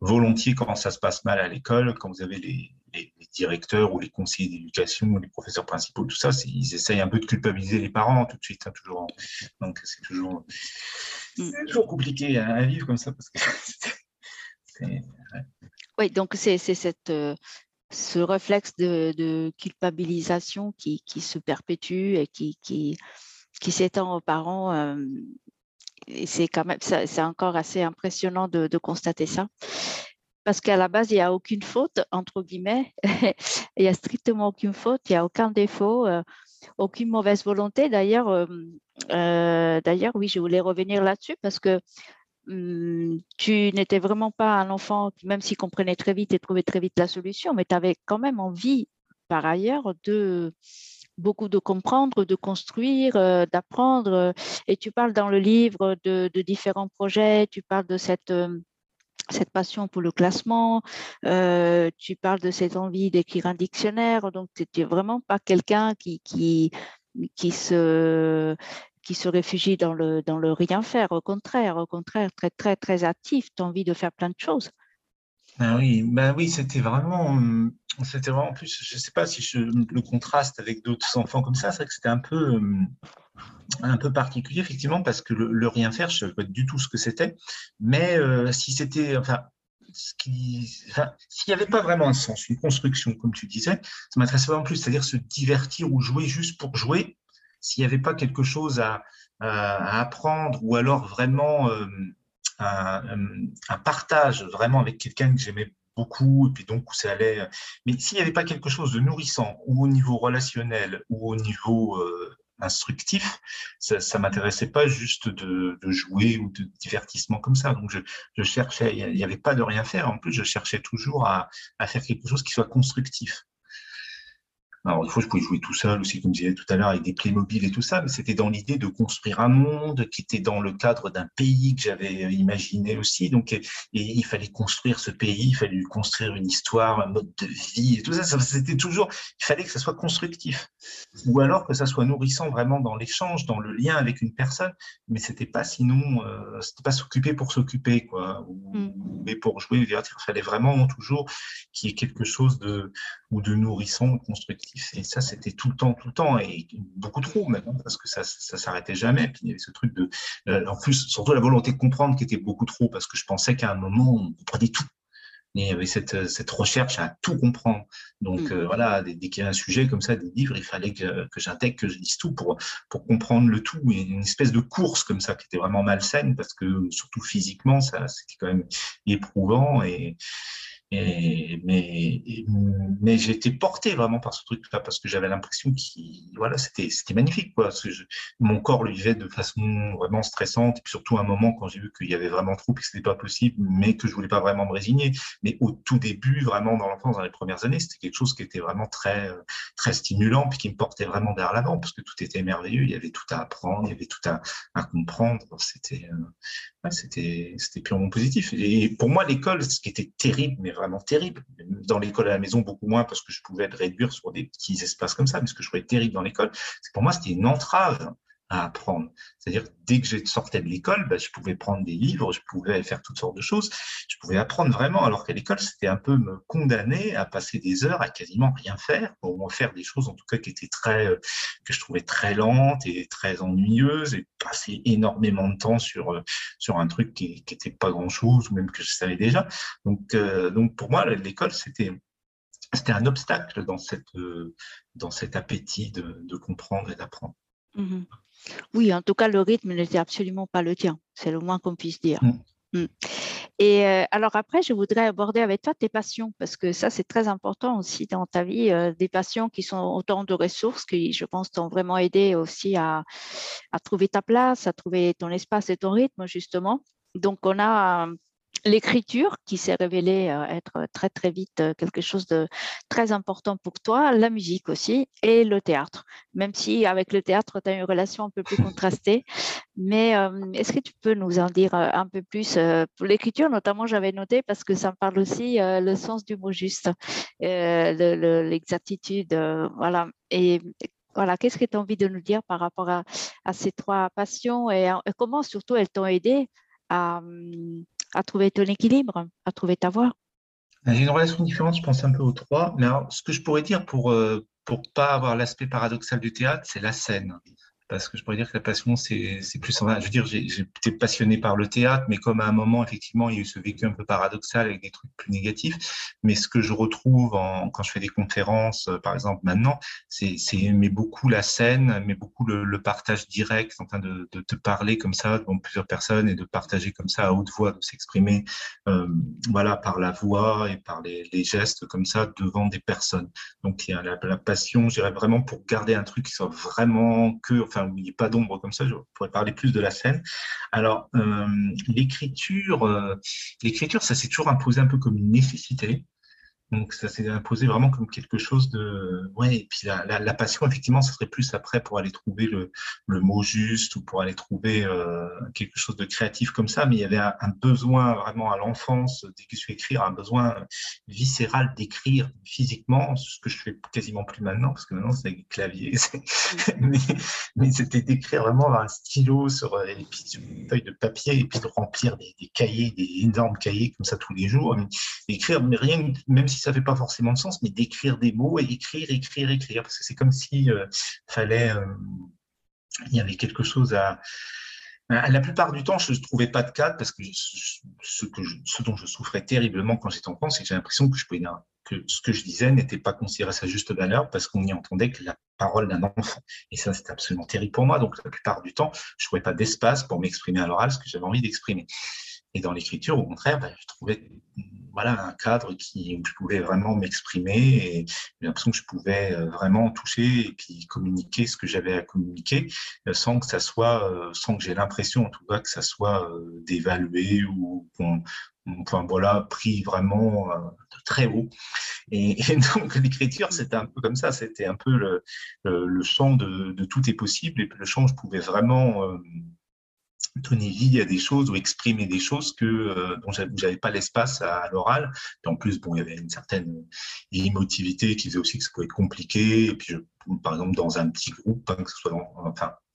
volontiers quand ça se passe mal à l'école quand vous avez les, directeurs ou les conseillers d'éducation ou les professeurs principaux tout ça ils essayent un peu de culpabiliser les parents tout de suite hein, toujours. Donc c'est toujours mm. toujours compliqué à, vivre comme ça parce que oui donc c'est cette euh, ce réflexe de, culpabilisation qui, se perpétue et qui, s'étend aux parents. Euh, c'est quand même, c'est encore assez impressionnant de, constater ça. Parce qu'à la base, il n'y a aucune faute, entre guillemets. il n'y a strictement aucune faute, il n'y a aucun défaut, euh, aucune mauvaise volonté. D'ailleurs, euh, d'ailleurs, oui, je voulais revenir là-dessus parce que tu n'étais vraiment pas un enfant qui, même s'il comprenait très vite et trouvait très vite la solution, mais tu avais quand même envie, par ailleurs, de beaucoup de comprendre, de construire, euh, d'apprendre. Et tu parles dans le livre de, différents projets, tu parles de cette, euh, passion pour le classement, euh, tu parles de cette envie d'écrire un dictionnaire. Donc, tu n'es vraiment pas quelqu'un qui se qui se réfugie dans le, dans le rien faire. Au contraire, au contraire, très, très, très actif. Tu as envie de faire plein de choses. Ben oui, ben oui c'était vraiment, hum, c'était vraiment, en plus, je ne sais pas si je le contraste avec d'autres enfants comme ça, c'est vrai que c'était un peu, hum, un peu particulier, effectivement, parce que le, rien faire, je ne savais pas du tout ce que c'était, mais euh, si c'était, enfin, s'il n'y avait pas vraiment un sens, une construction, comme tu disais, ça m'intéressait vraiment plus, c'est-à-dire se divertir ou jouer juste pour jouer, s'il n'y avait pas quelque chose à, apprendre ou alors vraiment hum, un, partage vraiment avec quelqu'un que j'aimais beaucoup, et puis donc où ça allait. Mais s'il n'y avait pas quelque chose de nourrissant, ou au niveau relationnel, ou au niveau euh, instructif, ça ne m'intéressait pas juste de, jouer ou de divertissement comme ça. Donc je, cherchais, il n'y avait pas de rien faire. En plus, je cherchais toujours à faire quelque chose qui soit constructif. Alors, des fois, je pouvais jouer tout seul aussi, comme je disais tout à l'heure, avec des Playmobil et tout ça, mais c'était dans l'idée de construire un monde qui était dans le cadre d'un pays que j'avais euh, imaginé aussi. Donc, et, il fallait construire ce pays, il fallait construire une histoire, un mode de vie et tout ça. C'était toujours, il fallait que ça soit constructif. Ou alors que ça soit nourrissant vraiment dans l'échange, dans le lien avec une personne, mais c'était pas sinon, euh, c'était pas s'occuper pour s'occuper, quoi. Mm. Mais pour jouer, il fallait vraiment toujours qu'il y ait quelque chose de, ou de nourrissant, constructif. Et ça, c'était tout le temps, tout le temps, et beaucoup trop même, hein, parce que ça ne s'arrêtait jamais. Puis il y avait ce truc de, euh, en plus, surtout la volonté de comprendre qui était beaucoup trop, parce que je pensais qu'à un moment, on comprenait tout. Et il y avait cette, cette recherche à tout comprendre. Donc mm. euh, voilà, dès, qu'il y a un sujet comme ça, des livres, il fallait que, que j'intègre, que je lise tout pour, pour comprendre le tout. Et une espèce de course comme ça qui était vraiment malsaine, parce que surtout physiquement, ça c'était quand même éprouvant. Et, et, mais mais j'étais porté vraiment par ce truc-là parce que j'avais l'impression qu'il voilà c'était c'était magnifique quoi. mon corps le vivait de façon vraiment stressante et surtout à un moment quand j'ai vu qu'il y avait vraiment trop et que c'était pas possible mais que je voulais pas vraiment me résigner. Mais au tout début vraiment dans l'enfance dans les premières années c'était quelque chose qui était vraiment très très stimulant puis qui me portait vraiment vers l'avant parce que tout était merveilleux. Il y avait tout à apprendre, il y avait tout à, à comprendre. C'était euh, c'était purement positif. Et pour moi l'école ce qui était terrible mais vraiment terrible. Dans l'école à la maison, beaucoup moins parce que je pouvais réduire sur des petits espaces comme ça. Mais ce que je trouvais terrible dans l'école, c'est pour moi, c'était une entrave à apprendre. C'est-à-dire, dès que je sortais de l'école, ben, je pouvais prendre des livres, je pouvais faire toutes sortes de choses, je pouvais apprendre vraiment, alors qu'à l'école, c'était un peu me condamner à passer des heures à quasiment rien faire, pour faire des choses en tout cas qui étaient très, euh, que je trouvais très lentes et très ennuyeuses, et passer énormément de temps sur, euh, sur un truc qui n'était pas grand-chose, ou même que je savais déjà. Donc, euh, donc pour moi, l'école, c'était c'était un obstacle dans, cette, dans cet appétit de, de comprendre et d'apprendre. Mmh oui, en tout cas, le rythme n'était absolument pas le tien. C'est le moins qu'on puisse dire. Mm. Mm. Et euh, alors après, je voudrais aborder avec toi tes passions, parce que ça, c'est très important aussi dans ta vie, euh, des passions qui sont autant de ressources qui, je pense, t'ont vraiment aidé aussi à, à, trouver ta place, à trouver ton espace et ton rythme, justement. Donc, on a l'écriture qui s'est révélée euh, être très très vite euh, quelque chose de très important pour toi, la musique aussi et le théâtre. Même si avec le théâtre, tu as une relation un peu plus contrastée. Mais euh, est-ce que tu peux nous en dire un peu plus pour l'écriture? Notamment, j'avais noté parce que ça me parle aussi le sens du mot juste, l'exactitude. voilà. Et voilà, qu'est-ce que tu as envie de nous dire par rapport à, ces trois passions et, et comment surtout elles t'ont aidé à, hum, à trouver ton équilibre, à trouver ta voie J'ai une relation différente, je pense un peu aux trois. Mais ce que je pourrais dire pour ne euh, pour pas avoir l'aspect paradoxal du théâtre, c'est la scène parce que je pourrais dire que la passion, c'est plus. Je veux dire, été passionné par le théâtre, mais comme à un moment, effectivement, il y a eu ce vécu un peu paradoxal avec des trucs plus négatifs. Mais ce que je retrouve quand je fais des conférences, euh, par exemple, maintenant, c'est mais beaucoup la scène, mais beaucoup le, partage direct, en train de, de, te parler comme ça devant plusieurs personnes et de partager comme ça à haute voix, de s'exprimer, euh, voilà, par la voix et par les, les, gestes comme ça devant des personnes. Donc, il y a la, la passion, je dirais vraiment pour garder un truc qui soit vraiment que, enfin, il n'y ait pas d'ombre comme ça, je pourrais parler plus de la scène. Alors, euh, l'écriture, euh, l'écriture, ça s'est toujours imposé un peu comme une nécessité. Donc, ça s'est imposé vraiment comme quelque chose de. Ouais, et puis la, la, la, passion, effectivement, ça serait plus après pour aller trouver le, le mot juste ou pour aller trouver euh, quelque chose de créatif comme ça. Mais il y avait un, un besoin vraiment à l'enfance d'écrire, un besoin viscéral d'écrire physiquement, ce que je fais quasiment plus maintenant, parce que maintenant, c'est avec clavier. mais, mais c'était d'écrire vraiment un stylo sur, et puis sur une feuille de papier et puis de remplir des, des cahiers, des énormes cahiers comme ça tous les jours. Écrire, mais rien, même si ça fait pas forcément de sens, mais d'écrire des mots et écrire, écrire, écrire, parce que c'est comme si euh, fallait, euh, il y avait quelque chose à. La plupart du temps, je ne trouvais pas de cadre parce que, ce, dont je souffrais terriblement quand j'étais enfant, c'est que j'ai l'impression que, je pouvais, que ce que je disais n'était pas considéré à sa juste valeur parce qu'on n'y entendait que la parole d'un enfant. Et ça, c'était absolument terrible pour moi. Donc, la plupart du temps, je ne trouvais pas d'espace pour m'exprimer à l'oral ce que j'avais envie d'exprimer. Et dans l'écriture, au contraire, bah, je trouvais voilà, un cadre qui, où je pouvais vraiment m'exprimer et j'ai l'impression que je pouvais euh, vraiment toucher et puis communiquer ce que j'avais à communiquer euh, sans que ça soit, euh, sans que j'ai l'impression en tout cas que ça soit dévalué ou qu'on enfin voilà, pris vraiment très haut. Et, donc l'écriture, c'était un peu comme ça, c'était un peu le, le, champ de, tout est possible et le champ je pouvais vraiment donner vie à des choses ou exprimer des choses que euh, dont j'avais pas l'espace à, l'oral. En plus, bon, il y avait une certaine émotivité qui faisait aussi que ça pouvait être compliqué. Par exemple, dans un petit groupe, hein,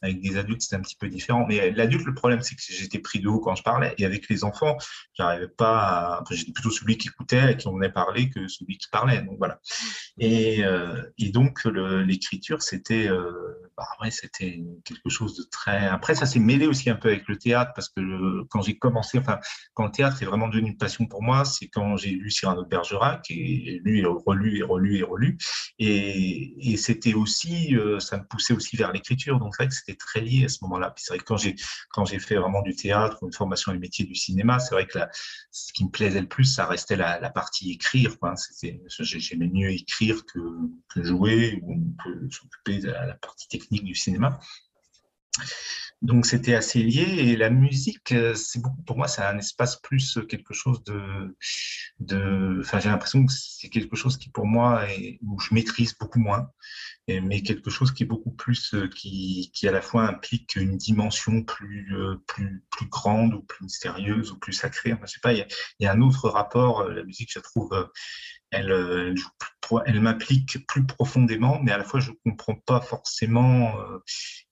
avec des adultes, c'était un petit peu différent. Mais l'adulte, le problème, c'est que j'étais pris de haut quand je parlais. Et avec les enfants, j'arrivais pas à... J'étais plutôt celui qui écoutait qui en venait parler que celui qui parlait. Donc, voilà. Et, euh, et donc, l'écriture, c'était, euh, bah, ouais, c'était quelque chose de très... Après, ça s'est mêlé aussi un peu avec le théâtre parce que quand j'ai commencé, enfin, quand le théâtre est vraiment devenu une passion pour moi, c'est quand j'ai lu Cyrano de Bergerac et lu et relu et relu et relu. Et c'était aussi, euh, ça me poussait aussi vers l'écriture. Donc, en fait, c'était très lié à ce moment-là. Puis c'est vrai que quand j'ai fait vraiment du théâtre ou une formation dans les métiers du cinéma, c'est vrai que ce qui me plaisait le plus, ça restait la, la partie écrire. J'aimais mieux écrire que, que jouer ou s'occuper de la partie technique du cinéma. Donc c'était assez lié et la musique, euh, c'est beaucoup pour moi, c'est un espace plus quelque chose de, de enfin j'ai l'impression que c'est quelque chose qui pour moi est, où je maîtrise beaucoup moins, mais quelque chose qui est beaucoup plus, euh, qui, qui à la fois implique une dimension plus, euh, plus, plus grande ou plus mystérieuse ou plus sacrée. Enfin, je sais pas, il y, a, il y a un autre rapport. La musique, je trouve, elle, elle, elle m'implique plus profondément, mais à la fois je comprends pas forcément.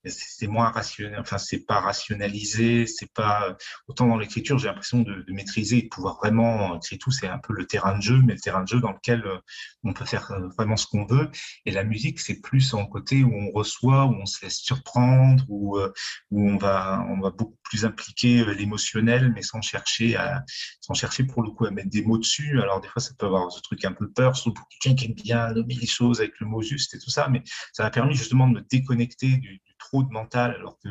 Euh, c'est moins rationnel, enfin c'est pas rationalisé, c'est pas autant dans l'écriture j'ai l'impression de, de, maîtriser et de pouvoir vraiment écrire tout, c'est un peu le terrain de jeu, mais le terrain de jeu dans lequel euh, on peut faire euh, vraiment ce qu'on veut. Et la musique c'est plus en côté où on reçoit, où on se laisse surprendre, où où on va on va beaucoup plus impliquer l'émotionnel, mais sans chercher à sans chercher pour le coup à mettre des mots dessus. Alors des fois ça peut avoir ce truc un peu peur, surtout pour quelqu'un qui bien nommer les choses avec le mot juste et tout ça, mais ça m'a permis justement de me déconnecter du, du trop de mental, alors que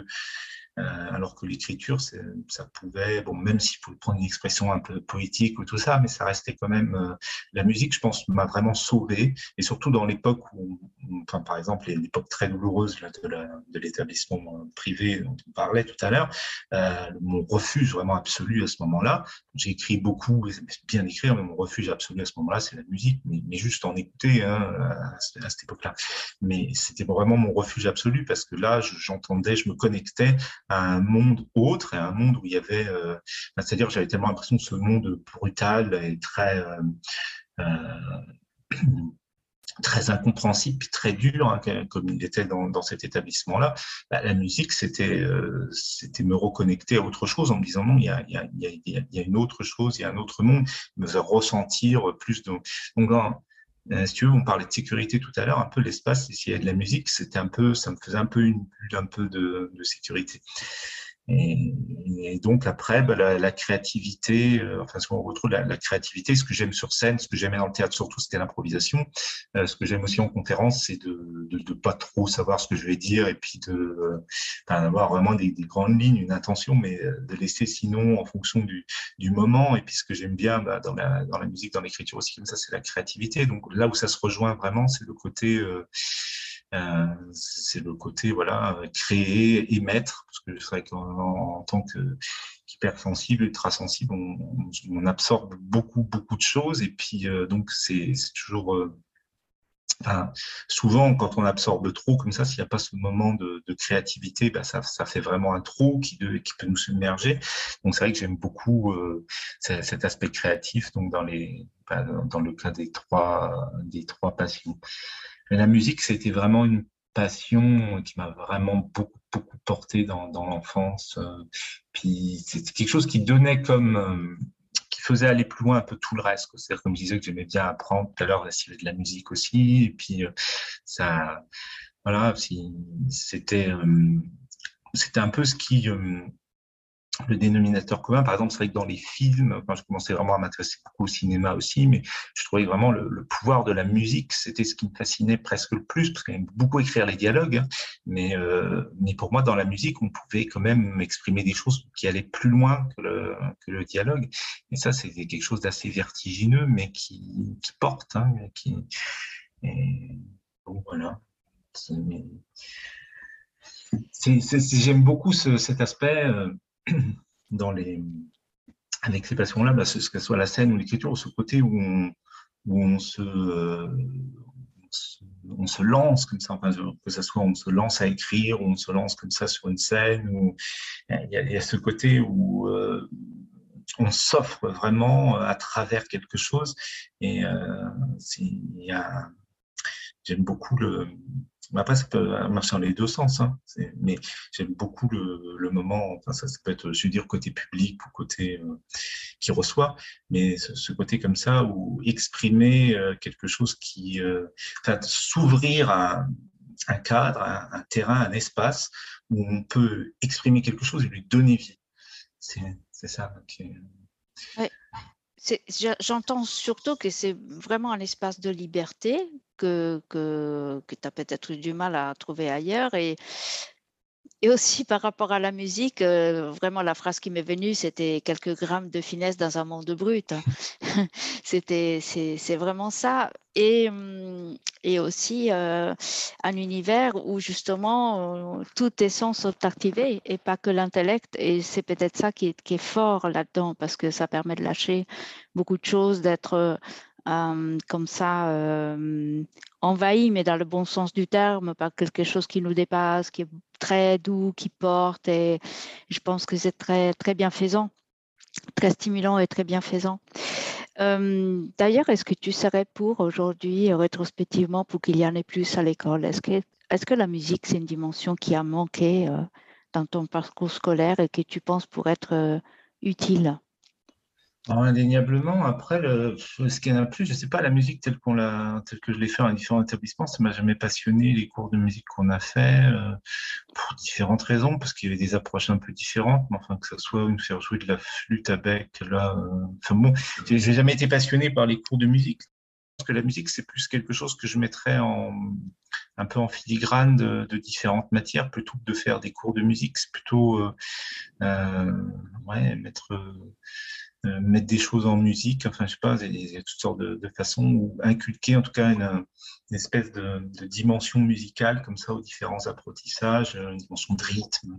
alors que l'écriture, ça pouvait, bon, même s'il faut prendre une expression un peu poétique ou tout ça, mais ça restait quand même, euh, la musique, je pense, m'a vraiment sauvé, et surtout dans l'époque où, enfin, par exemple, l'époque très douloureuse de l'établissement euh, privé dont on parlait tout à l'heure, euh, mon refuge vraiment absolu à ce moment-là, j'ai écrit beaucoup, bien écrire, mais mon refuge absolu à ce moment-là, c'est la musique, mais, juste en écouter hein, à, à, cette époque-là. Mais c'était vraiment mon refuge absolu parce que là, j'entendais, je, je me connectais à un monde autre, et un monde où il y avait, euh, c'est-à-dire j'avais tellement l'impression que ce monde brutal et très euh, euh, très incompréhensible très dur hein, comme il était dans, dans cet établissement là bah, la musique c'était c'était me reconnecter à autre chose en me disant non il y a, il y a, il y a, il une autre chose il y a un autre monde. Me faire ressentir plus de donc si tu veux, on parlait de sécurité tout à l'heure, un peu l'espace, s'il y a de la musique, c'était un peu, ça me faisait un peu une bulle un peu de, de sécurité. Et, donc après, bah, la, la, créativité, euh, enfin, ce qu'on retrouve la, la, créativité, ce que j'aime sur scène, ce que j'aimais dans le théâtre surtout, c'était l'improvisation. Euh, ce que j'aime aussi en conférence, c'est de, de, de, pas trop savoir ce que je vais dire et puis de, euh, d'avoir vraiment des, des, grandes lignes, une intention, mais euh, de laisser sinon en fonction du, du moment. Et puis ce que j'aime bien bah, dans, la, dans la musique, dans l'écriture aussi, comme ça, c'est la créativité. Donc là où ça se rejoint vraiment, c'est le côté Euh, c'est le côté voilà créer, émettre, parce que c'est vrai qu'en tant que hypersensible, ultra sensible, on, on, absorbe beaucoup beaucoup de choses et puis euh, donc c'est toujours euh, Enfin, souvent, quand on absorbe trop comme ça, s'il n'y a pas ce moment de, de créativité, bah ça, ça, fait vraiment un trou qui, de, qui peut nous submerger. Donc, c'est vrai que j'aime beaucoup euh, cet aspect créatif. Donc, dans les, dans le cas des trois, des trois passions. Mais la musique, c'était vraiment une passion qui m'a vraiment beaucoup beaucoup porté dans, dans l'enfance. Euh, puis c'était quelque chose qui donnait comme euh, qui faisait aller plus loin un peu tout le reste. C'est-à-dire comme je disais que j'aimais bien apprendre tout à l'heure de la musique aussi. Et puis euh, ça, voilà, c'était c'était un peu ce qui le dénominateur commun. Par exemple, c'est vrai que dans les films, quand je commençais vraiment à m'intéresser beaucoup au cinéma aussi, mais je trouvais vraiment le, pouvoir de la musique, c'était ce qui me fascinait presque le plus, parce qu'il beaucoup écrire les dialogues, hein. mais, euh, mais pour moi, dans la musique, on pouvait quand même exprimer des choses qui allaient plus loin que le, que le dialogue. Et ça, c'était quelque chose d'assez vertigineux, mais qui, qui porte, hein, qui, et, bon, voilà. J'aime beaucoup ce, cet aspect. Euh, dans les, avec ces passions-là, bah, ce, que ce soit la scène ou l'écriture, ce côté où on, se, lance comme ça, enfin, que ce soit on se lance à écrire, ou on se lance comme ça sur une scène, il y a, il y a ce côté où euh, on s'offre vraiment à travers quelque chose. Et euh, j'aime beaucoup le, après, ça peut marcher dans les deux sens, hein. mais j'aime beaucoup le, moment, enfin, ça, peut être, je veux dire, côté public ou côté euh, qui reçoit, mais ce, côté comme ça où exprimer euh, quelque chose qui, euh, enfin, s'ouvrir à un cadre, un, terrain, un espace où on peut exprimer quelque chose et lui donner vie. C'est ça. J'entends surtout que c'est vraiment un espace de liberté que, que, tu as peut-être eu du mal à trouver ailleurs. Et, et aussi par rapport à la musique, euh, vraiment la phrase qui m'est venue, c'était quelques grammes de finesse dans un monde brut. C'était, c'est vraiment ça. Et, hum, et aussi euh, un univers où justement euh, toutes tes sens sont activés et pas que l'intellect. Et c'est peut-être ça qui est, est fort là-dedans parce que ça permet de lâcher beaucoup de choses, d'être euh, comme ça envahi, mais dans le bon sens du terme, par quelque chose qui nous dépasse, qui est très doux, qui porte. Et je pense que c'est très, très bienfaisant, très stimulant et très bienfaisant. Euh, D'ailleurs, est-ce que tu serais pour aujourd'hui, rétrospectivement, pour qu'il y en ait plus à l'école? Est-ce que, la musique, c'est une dimension qui a manqué euh, dans ton parcours scolaire et que tu penses pour être euh, utile? Indéniablement. Après, le, ce qui en a plus, je sais pas, la musique telle qu'on l'a, telle que je l'ai fait dans différents établissements, ça m'a jamais passionné les cours de musique qu'on a fait euh, pour différentes raisons, parce qu'il y avait des approches un peu différentes. Mais enfin, que ça soit une faire jouer de la flûte à bec, là, euh, enfin bon, j'ai jamais été passionné par les cours de musique. Parce que la musique, c'est plus quelque chose que je mettrais en un peu en filigrane de, différentes matières, plutôt que de faire des cours de musique. C'est plutôt euh, ouais, mettre mettre des choses en musique, enfin je sais pas, il y a toutes sortes de, façons, ou inculquer en tout cas une, espèce de, dimension musicale comme ça aux différents apprentissages, une dimension de rythme.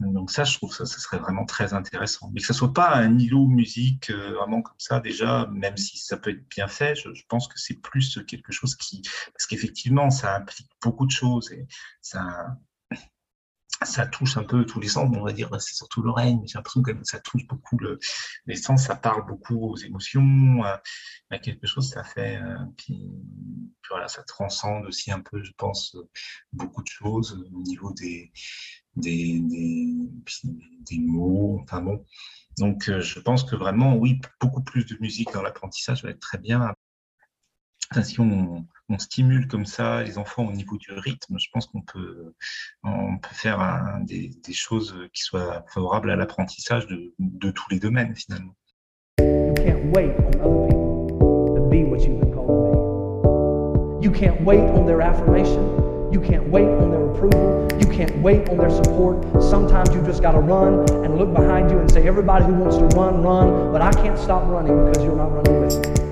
Donc ça, je trouve ça, ça serait vraiment très intéressant. Mais que ce soit pas un îlot musique euh, vraiment comme ça déjà, même si ça peut être bien fait, je, je pense que c'est plus quelque chose qui, parce qu'effectivement, ça implique beaucoup de choses et ça, ça touche un peu tous les sens, on va dire, c'est surtout l'oreille, mais j'ai l'impression que ça touche beaucoup le, les sens, ça parle beaucoup aux émotions, à, à quelque chose, ça fait, euh, puis, voilà, ça transcende aussi un peu, je pense, beaucoup de choses au niveau des, des, des, mots, enfin bon. Donc, euh, je pense que vraiment, oui, beaucoup plus de musique dans l'apprentissage va être très bien. Enfin, si on stimule comme ça les enfants au niveau du rythme, je pense qu'on peut, on peut faire des, des, choses qui soient favorables à l'apprentissage de, de, tous les domaines finalement. You can't wait on other people to be what you've been called to be. You can't wait on their affirmation. You can't wait on their approval. You can't wait on their support. Sometimes you just got to run and look behind you and say, everybody who wants to run, run, but I can't stop running because you're not running with me.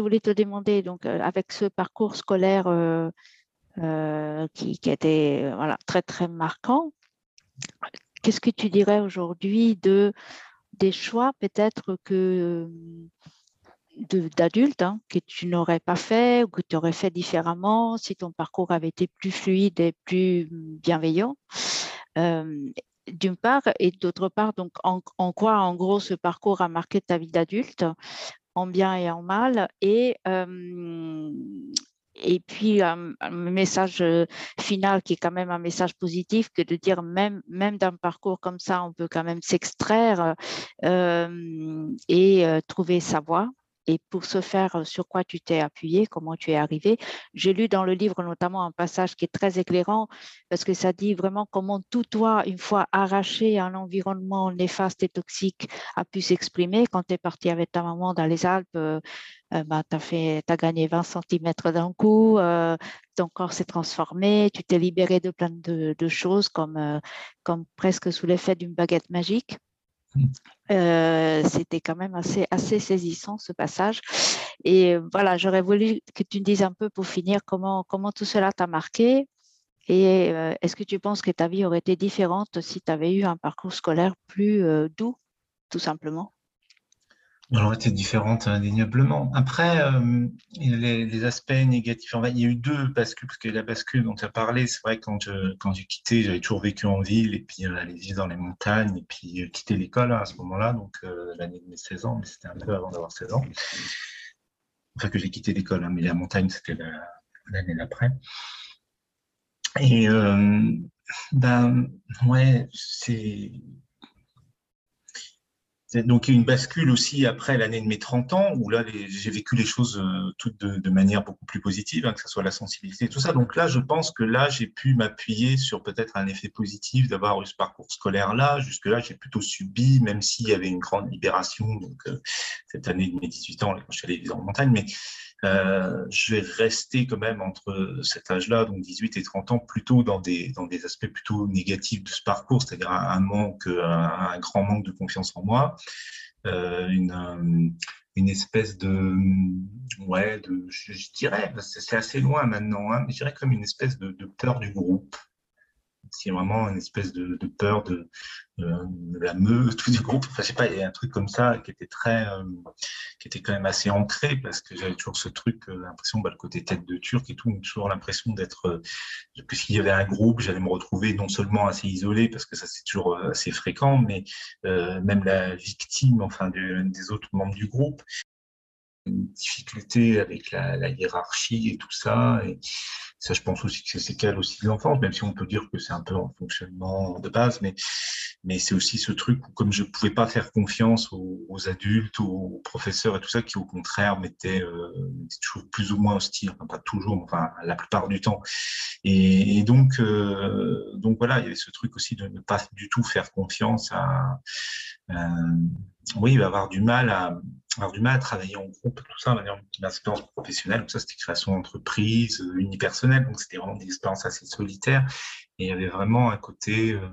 Je voulais te demander, donc, euh, avec ce parcours scolaire euh, euh, qui, était voilà, très, très marquant, qu'est-ce que tu dirais aujourd'hui de, des choix peut-être que d'adultes hein, que tu n'aurais pas fait ou que tu aurais fait différemment si ton parcours avait été plus fluide et plus bienveillant? D'une part, et d'autre part, donc en, en, quoi en gros ce parcours a marqué ta vie d'adulte? En bien et en mal. Et, et puis, un, message final qui est quand même un message positif, que de dire même, même d'un parcours comme ça, on peut quand même s'extraire et trouver sa voie et pour ce faire, euh, sur quoi tu t'es appuyé, comment tu es arrivé. J'ai lu dans le livre notamment un passage qui est très éclairant parce que ça dit vraiment comment tout toi, une fois arraché à un environnement néfaste et toxique, a pu s'exprimer. Quand tu es parti avec ta maman dans les Alpes, euh, euh, bah, tu as, gagné 20 cm d'un coup, ton corps s'est transformé, tu t'es libéré de plein de, de choses comme, comme presque sous l'effet d'une baguette magique. Euh, c'était quand même assez, assez saisissant ce passage. Et voilà, j'aurais voulu que tu me dises un peu pour finir comment, comment tout cela t'a marqué et euh, est-ce que tu penses que ta vie aurait été différente si tu avais eu un parcours scolaire plus euh, doux, tout simplement? Aurait été différente indéniablement. Après, euh, les, aspects négatifs, il y a eu deux bascules, parce que la bascule dont tu as parlé, c'est vrai que quand, quand j'ai quitté, j'avais toujours vécu en ville, et puis euh, aller vivre dans les montagnes, et puis euh, quitter l'école hein, à ce moment-là, donc l'année de mes 16 ans, mais c'était un peu avant d'avoir 16 ans. Enfin, que j'ai quitté l'école, hein, mais la montagne, c'était l'année d'après. Et ben, ouais, c'est donc il y a une bascule aussi après l'année de mes 30 ans, où là j'ai vécu les choses euh, toutes de, manière beaucoup plus positive, hein, que ce soit la sensibilité, tout ça. Donc là, je pense que là, j'ai pu m'appuyer sur peut-être un effet positif d'avoir eu ce parcours scolaire-là. Jusque-là, j'ai plutôt subi, même s'il y avait une grande libération, donc euh, cette année de mes 18 ans, quand je suis allé en montagne, mais euh, je vais rester quand même entre cet âge-là, donc 18 et 30 ans, plutôt dans des, dans des aspects plutôt négatifs de ce parcours, c'est-à-dire un, manque, un, grand manque de confiance en moi, euh, une, une espèce de, ouais, de, je, dirais, c'est assez loin maintenant, hein, mais je dirais comme une espèce de peur du groupe c'est vraiment une espèce de, peur de, la meute du groupe. Enfin, je pas, il y a un truc comme ça qui était très, euh, qui était quand même assez ancré parce que j'avais toujours ce truc, euh, l'impression, bah, le côté tête de turc et tout, toujours l'impression d'être, euh, que s'il y avait un groupe, j'allais me retrouver non seulement assez isolé parce que ça c'est toujours assez fréquent, mais même la victime, enfin, des autres membres du groupe une difficulté avec la, hiérarchie et tout ça. Ça, je pense aussi que c'est séquelles aussi de l'enfance, même si on peut dire que c'est un peu en fonctionnement de base, mais, mais c'est aussi ce truc où, comme je ne pouvais pas faire confiance aux, adultes, aux professeurs et tout ça, qui au contraire m'étaient euh, toujours plus ou moins hostiles, pas toujours, enfin la plupart du temps. Et, donc, euh, donc voilà, il y avait ce truc aussi de ne pas du tout faire confiance à. Euh, oui, il va avoir du mal à avoir du mal à travailler en groupe, tout ça, une expérience professionnelle, ça c'était création d'entreprise, euh, unipersonnelle, donc c'était vraiment des expériences assez solitaires. Et il y avait vraiment un côté, euh,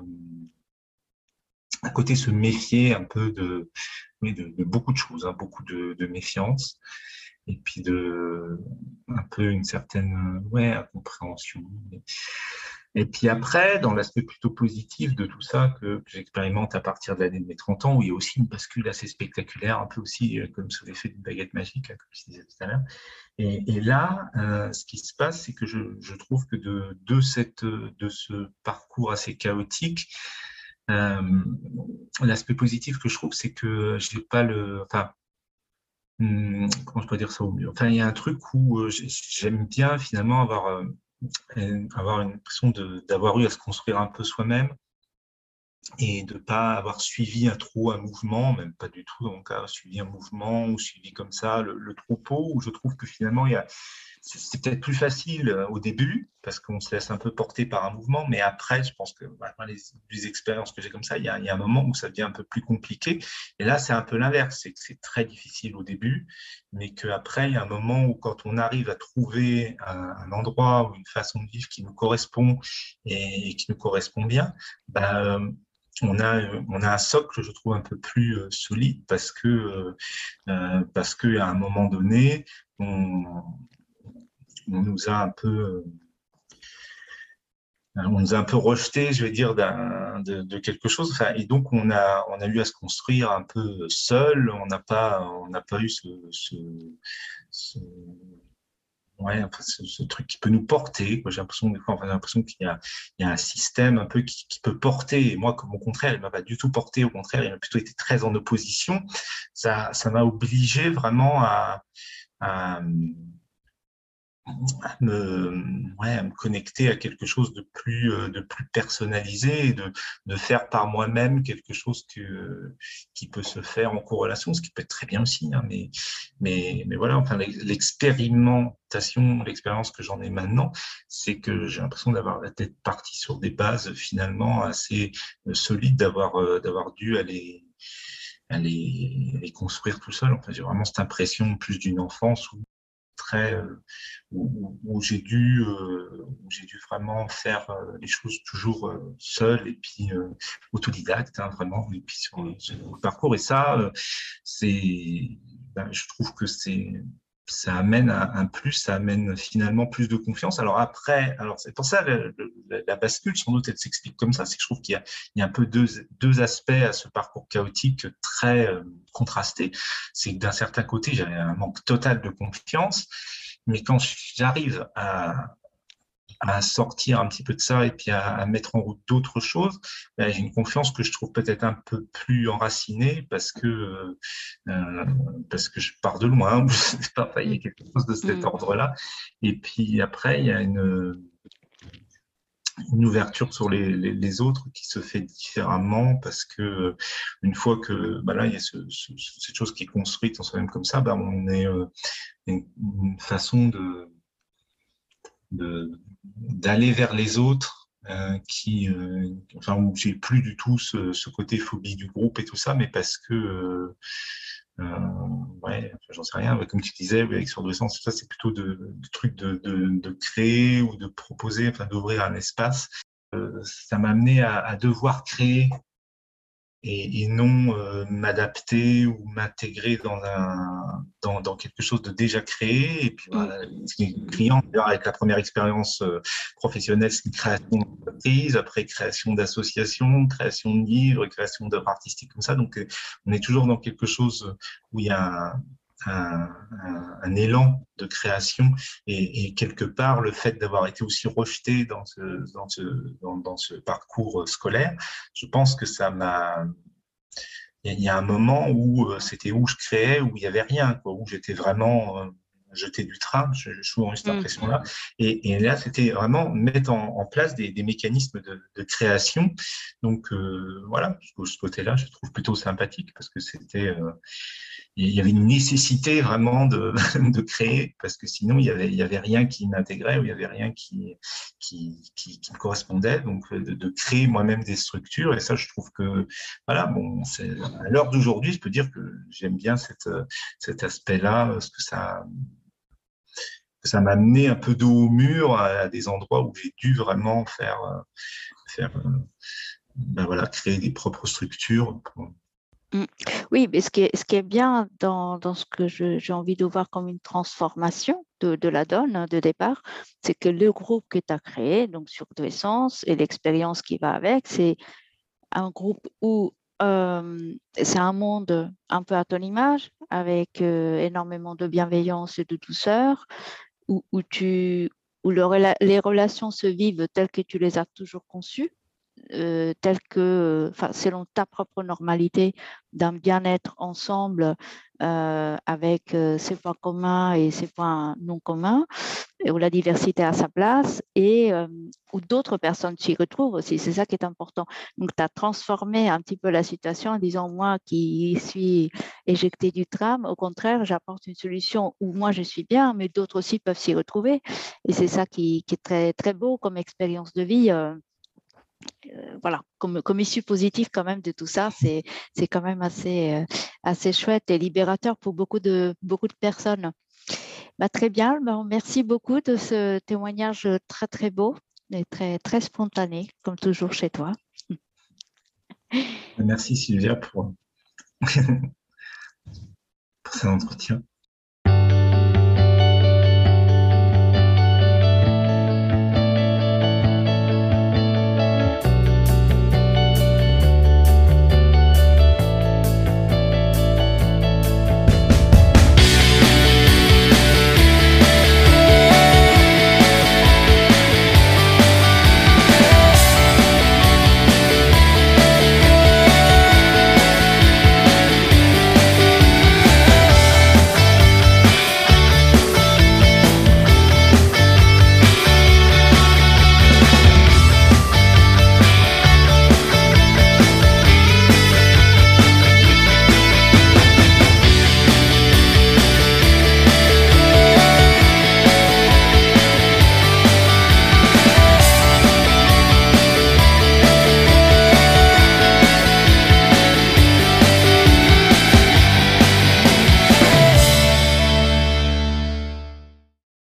un côté se méfier un peu de, oui, de, beaucoup de choses, hein, beaucoup de, de, méfiance, et puis de un peu une certaine ouais, incompréhension. Et puis après, dans l'aspect plutôt positif de tout ça que, j'expérimente à partir de l'année de mes 30 ans, où il y a aussi une bascule assez spectaculaire, un peu aussi euh, comme sous l'effet d'une baguette magique, hein, comme je disais tout à l'heure. Et, là, euh, ce qui se passe, c'est que je, trouve que de, cette, de ce parcours assez chaotique, euh, l'aspect positif que je trouve, c'est que j'ai pas le, enfin, hmm, comment je peux dire ça au mieux? Enfin, il y a un truc où j'aime bien finalement avoir avoir une impression d'avoir eu à se construire un peu soi-même et de ne pas avoir suivi un trop un mouvement, même pas du tout, donc suivi un mouvement ou suivi comme ça le, le troupeau, où je trouve que finalement il y a, c'est peut-être plus facile euh, au début parce qu'on se laisse un peu porter par un mouvement, mais après, je pense que bah, les, expériences que j'ai comme ça, il y, a, un moment où ça devient un peu plus compliqué. Et là, c'est un peu l'inverse, c'est que c'est très difficile au début, mais qu'après, il y a un moment où quand on arrive à trouver un, endroit ou une façon de vivre qui nous correspond et, qui nous correspond bien, bah, on a, on a un socle, je trouve, un peu plus euh, solide parce que, euh, parce qu'à un moment donné, on, on nous a un peu euh, on nous a un peu rejeté, je vais dire, de, quelque chose. et donc, on a, on a eu à se construire un peu seul. On n'a pas, on n'a pas eu ce, ce, truc qui peut nous porter. J'ai l'impression, l'impression qu'il y, a, un système un peu qui, peut porter. Et moi, comme au contraire, il m'a pas du tout porté. Au contraire, il m'a plutôt été très en opposition. Ça, ça m'a obligé vraiment à me, ouais, à me connecter à quelque chose de plus, euh, de plus personnalisé et de, de faire par moi-même quelque chose que, qui peut se faire en corrélation, ce qui peut être très bien aussi. Hein, mais, mais, mais voilà, enfin, l'expérimentation, l'expérience que j'en ai maintenant, c'est que j'ai l'impression d'avoir la tête partie sur des bases finalement assez euh, solides, d'avoir euh, d'avoir dû aller aller les, construire tout seul. Enfin, j'ai vraiment cette impression plus d'une enfance où très euh, où, j'ai dû euh, j'ai dû vraiment faire euh, les choses toujours seul et puis autodidacte hein, vraiment et puis sur, le parcours. Et ça c'est ben, je trouve que c'est ça amène un, plus, ça amène finalement plus de confiance. Alors après, alors c'est pour ça la bascule, sans doute, elle s'explique comme ça. C'est que je trouve qu'il y, a un peu deux, deux aspects à ce parcours chaotique très euh, contrasté. C'est que d'un certain côté, j'avais un manque total de confiance, mais quand j'arrive à, à sortir un petit peu de ça et puis à, mettre en route d'autres choses, ben, j'ai une confiance que je trouve peut-être un peu plus enracinée parce que euh, parce que je pars de loin, je sais pas, il y a quelque chose de cet mm. ordre-là. Et puis après, il y a une une ouverture sur les, les, autres qui se fait différemment parce que une fois que bah là il y a ce, cette chose qui est construite en soi-même comme ça, bah on est euh, une, façon de d'aller vers les autres euh, qui, euh, enfin, où j'ai plus du tout ce, ce, côté phobie du groupe et tout ça, mais parce que, euh, ouais, j'en sais rien, comme tu disais, avec sur sens, ça, c'est plutôt de, de trucs de, de, créer ou de proposer, enfin, d'ouvrir un espace. Ça m'a amené à, devoir créer et, non euh, m'adapter ou m'intégrer dans, un, dans, dans, quelque chose de déjà créé. Et puis voilà, client, avec la première expérience euh, professionnelle, c'est une création d'entreprise, après création d'associations, création de livres, création d'œuvres artistiques comme ça. Donc euh, on est toujours dans quelque chose où il y a un, un, un, élan de création et, et, quelque part le fait d'avoir été aussi rejeté dans ce, dans ce, dans, dans ce parcours scolaire, je pense que ça m'a il y a un moment où euh, c'était où je créais, où il n'y avait rien, quoi, où j'étais vraiment euh, jeté du train, j'ai souvent eu cette mm. impression-là. Et, et, là, c'était vraiment mettre en, en place des, des, mécanismes de, de, création. Donc euh, voilà, ce côté-là, je trouve plutôt sympathique parce que c'était euh, il y avait une nécessité vraiment de, de, créer parce que sinon il y avait, avait rien qui m'intégrait ou il y avait rien qui, qui, qui, me correspondait. Donc de, de créer moi-même des structures et ça je trouve que voilà bon à l'heure d'aujourd'hui je peux dire que j'aime bien cet aspect-là parce que ça ça m'a amené un peu dos au mur à, des endroits où j'ai dû vraiment faire faire ben voilà créer des propres structures. Oui, mais ce qui est, bien dans, ce que j'ai envie de voir comme une transformation de, la donne hein, de départ, c'est que le groupe que tu as créé, donc sur deux sens, et l'expérience qui va avec, c'est un groupe où euh, c'est un monde un peu à ton image, avec euh, énormément de bienveillance et de douceur, où, où, les relations se vivent telles que tu les as toujours conçues euh, tel que, enfin, selon ta propre normalité d'un bien-être ensemble euh, avec euh, ses points communs et ses points non communs, où la diversité a sa place et euh, où d'autres personnes s'y retrouvent aussi. C'est ça qui est important. Donc, tu as transformé un petit peu la situation en disant, moi qui suis éjecté du tram, au contraire, j'apporte une solution où moi je suis bien, mais d'autres aussi peuvent s'y retrouver. Et c'est ça qui, qui, est très, très beau comme expérience de vie. Euh, voilà, comme, comme issue positive quand même de tout ça, c'est quand même assez, euh, assez chouette et libérateur pour beaucoup de, beaucoup de personnes. Bah, très bien, bah, merci beaucoup de ce témoignage très très beau et très, très spontané, comme toujours chez toi. Merci Sylvia pour, pour cet entretien.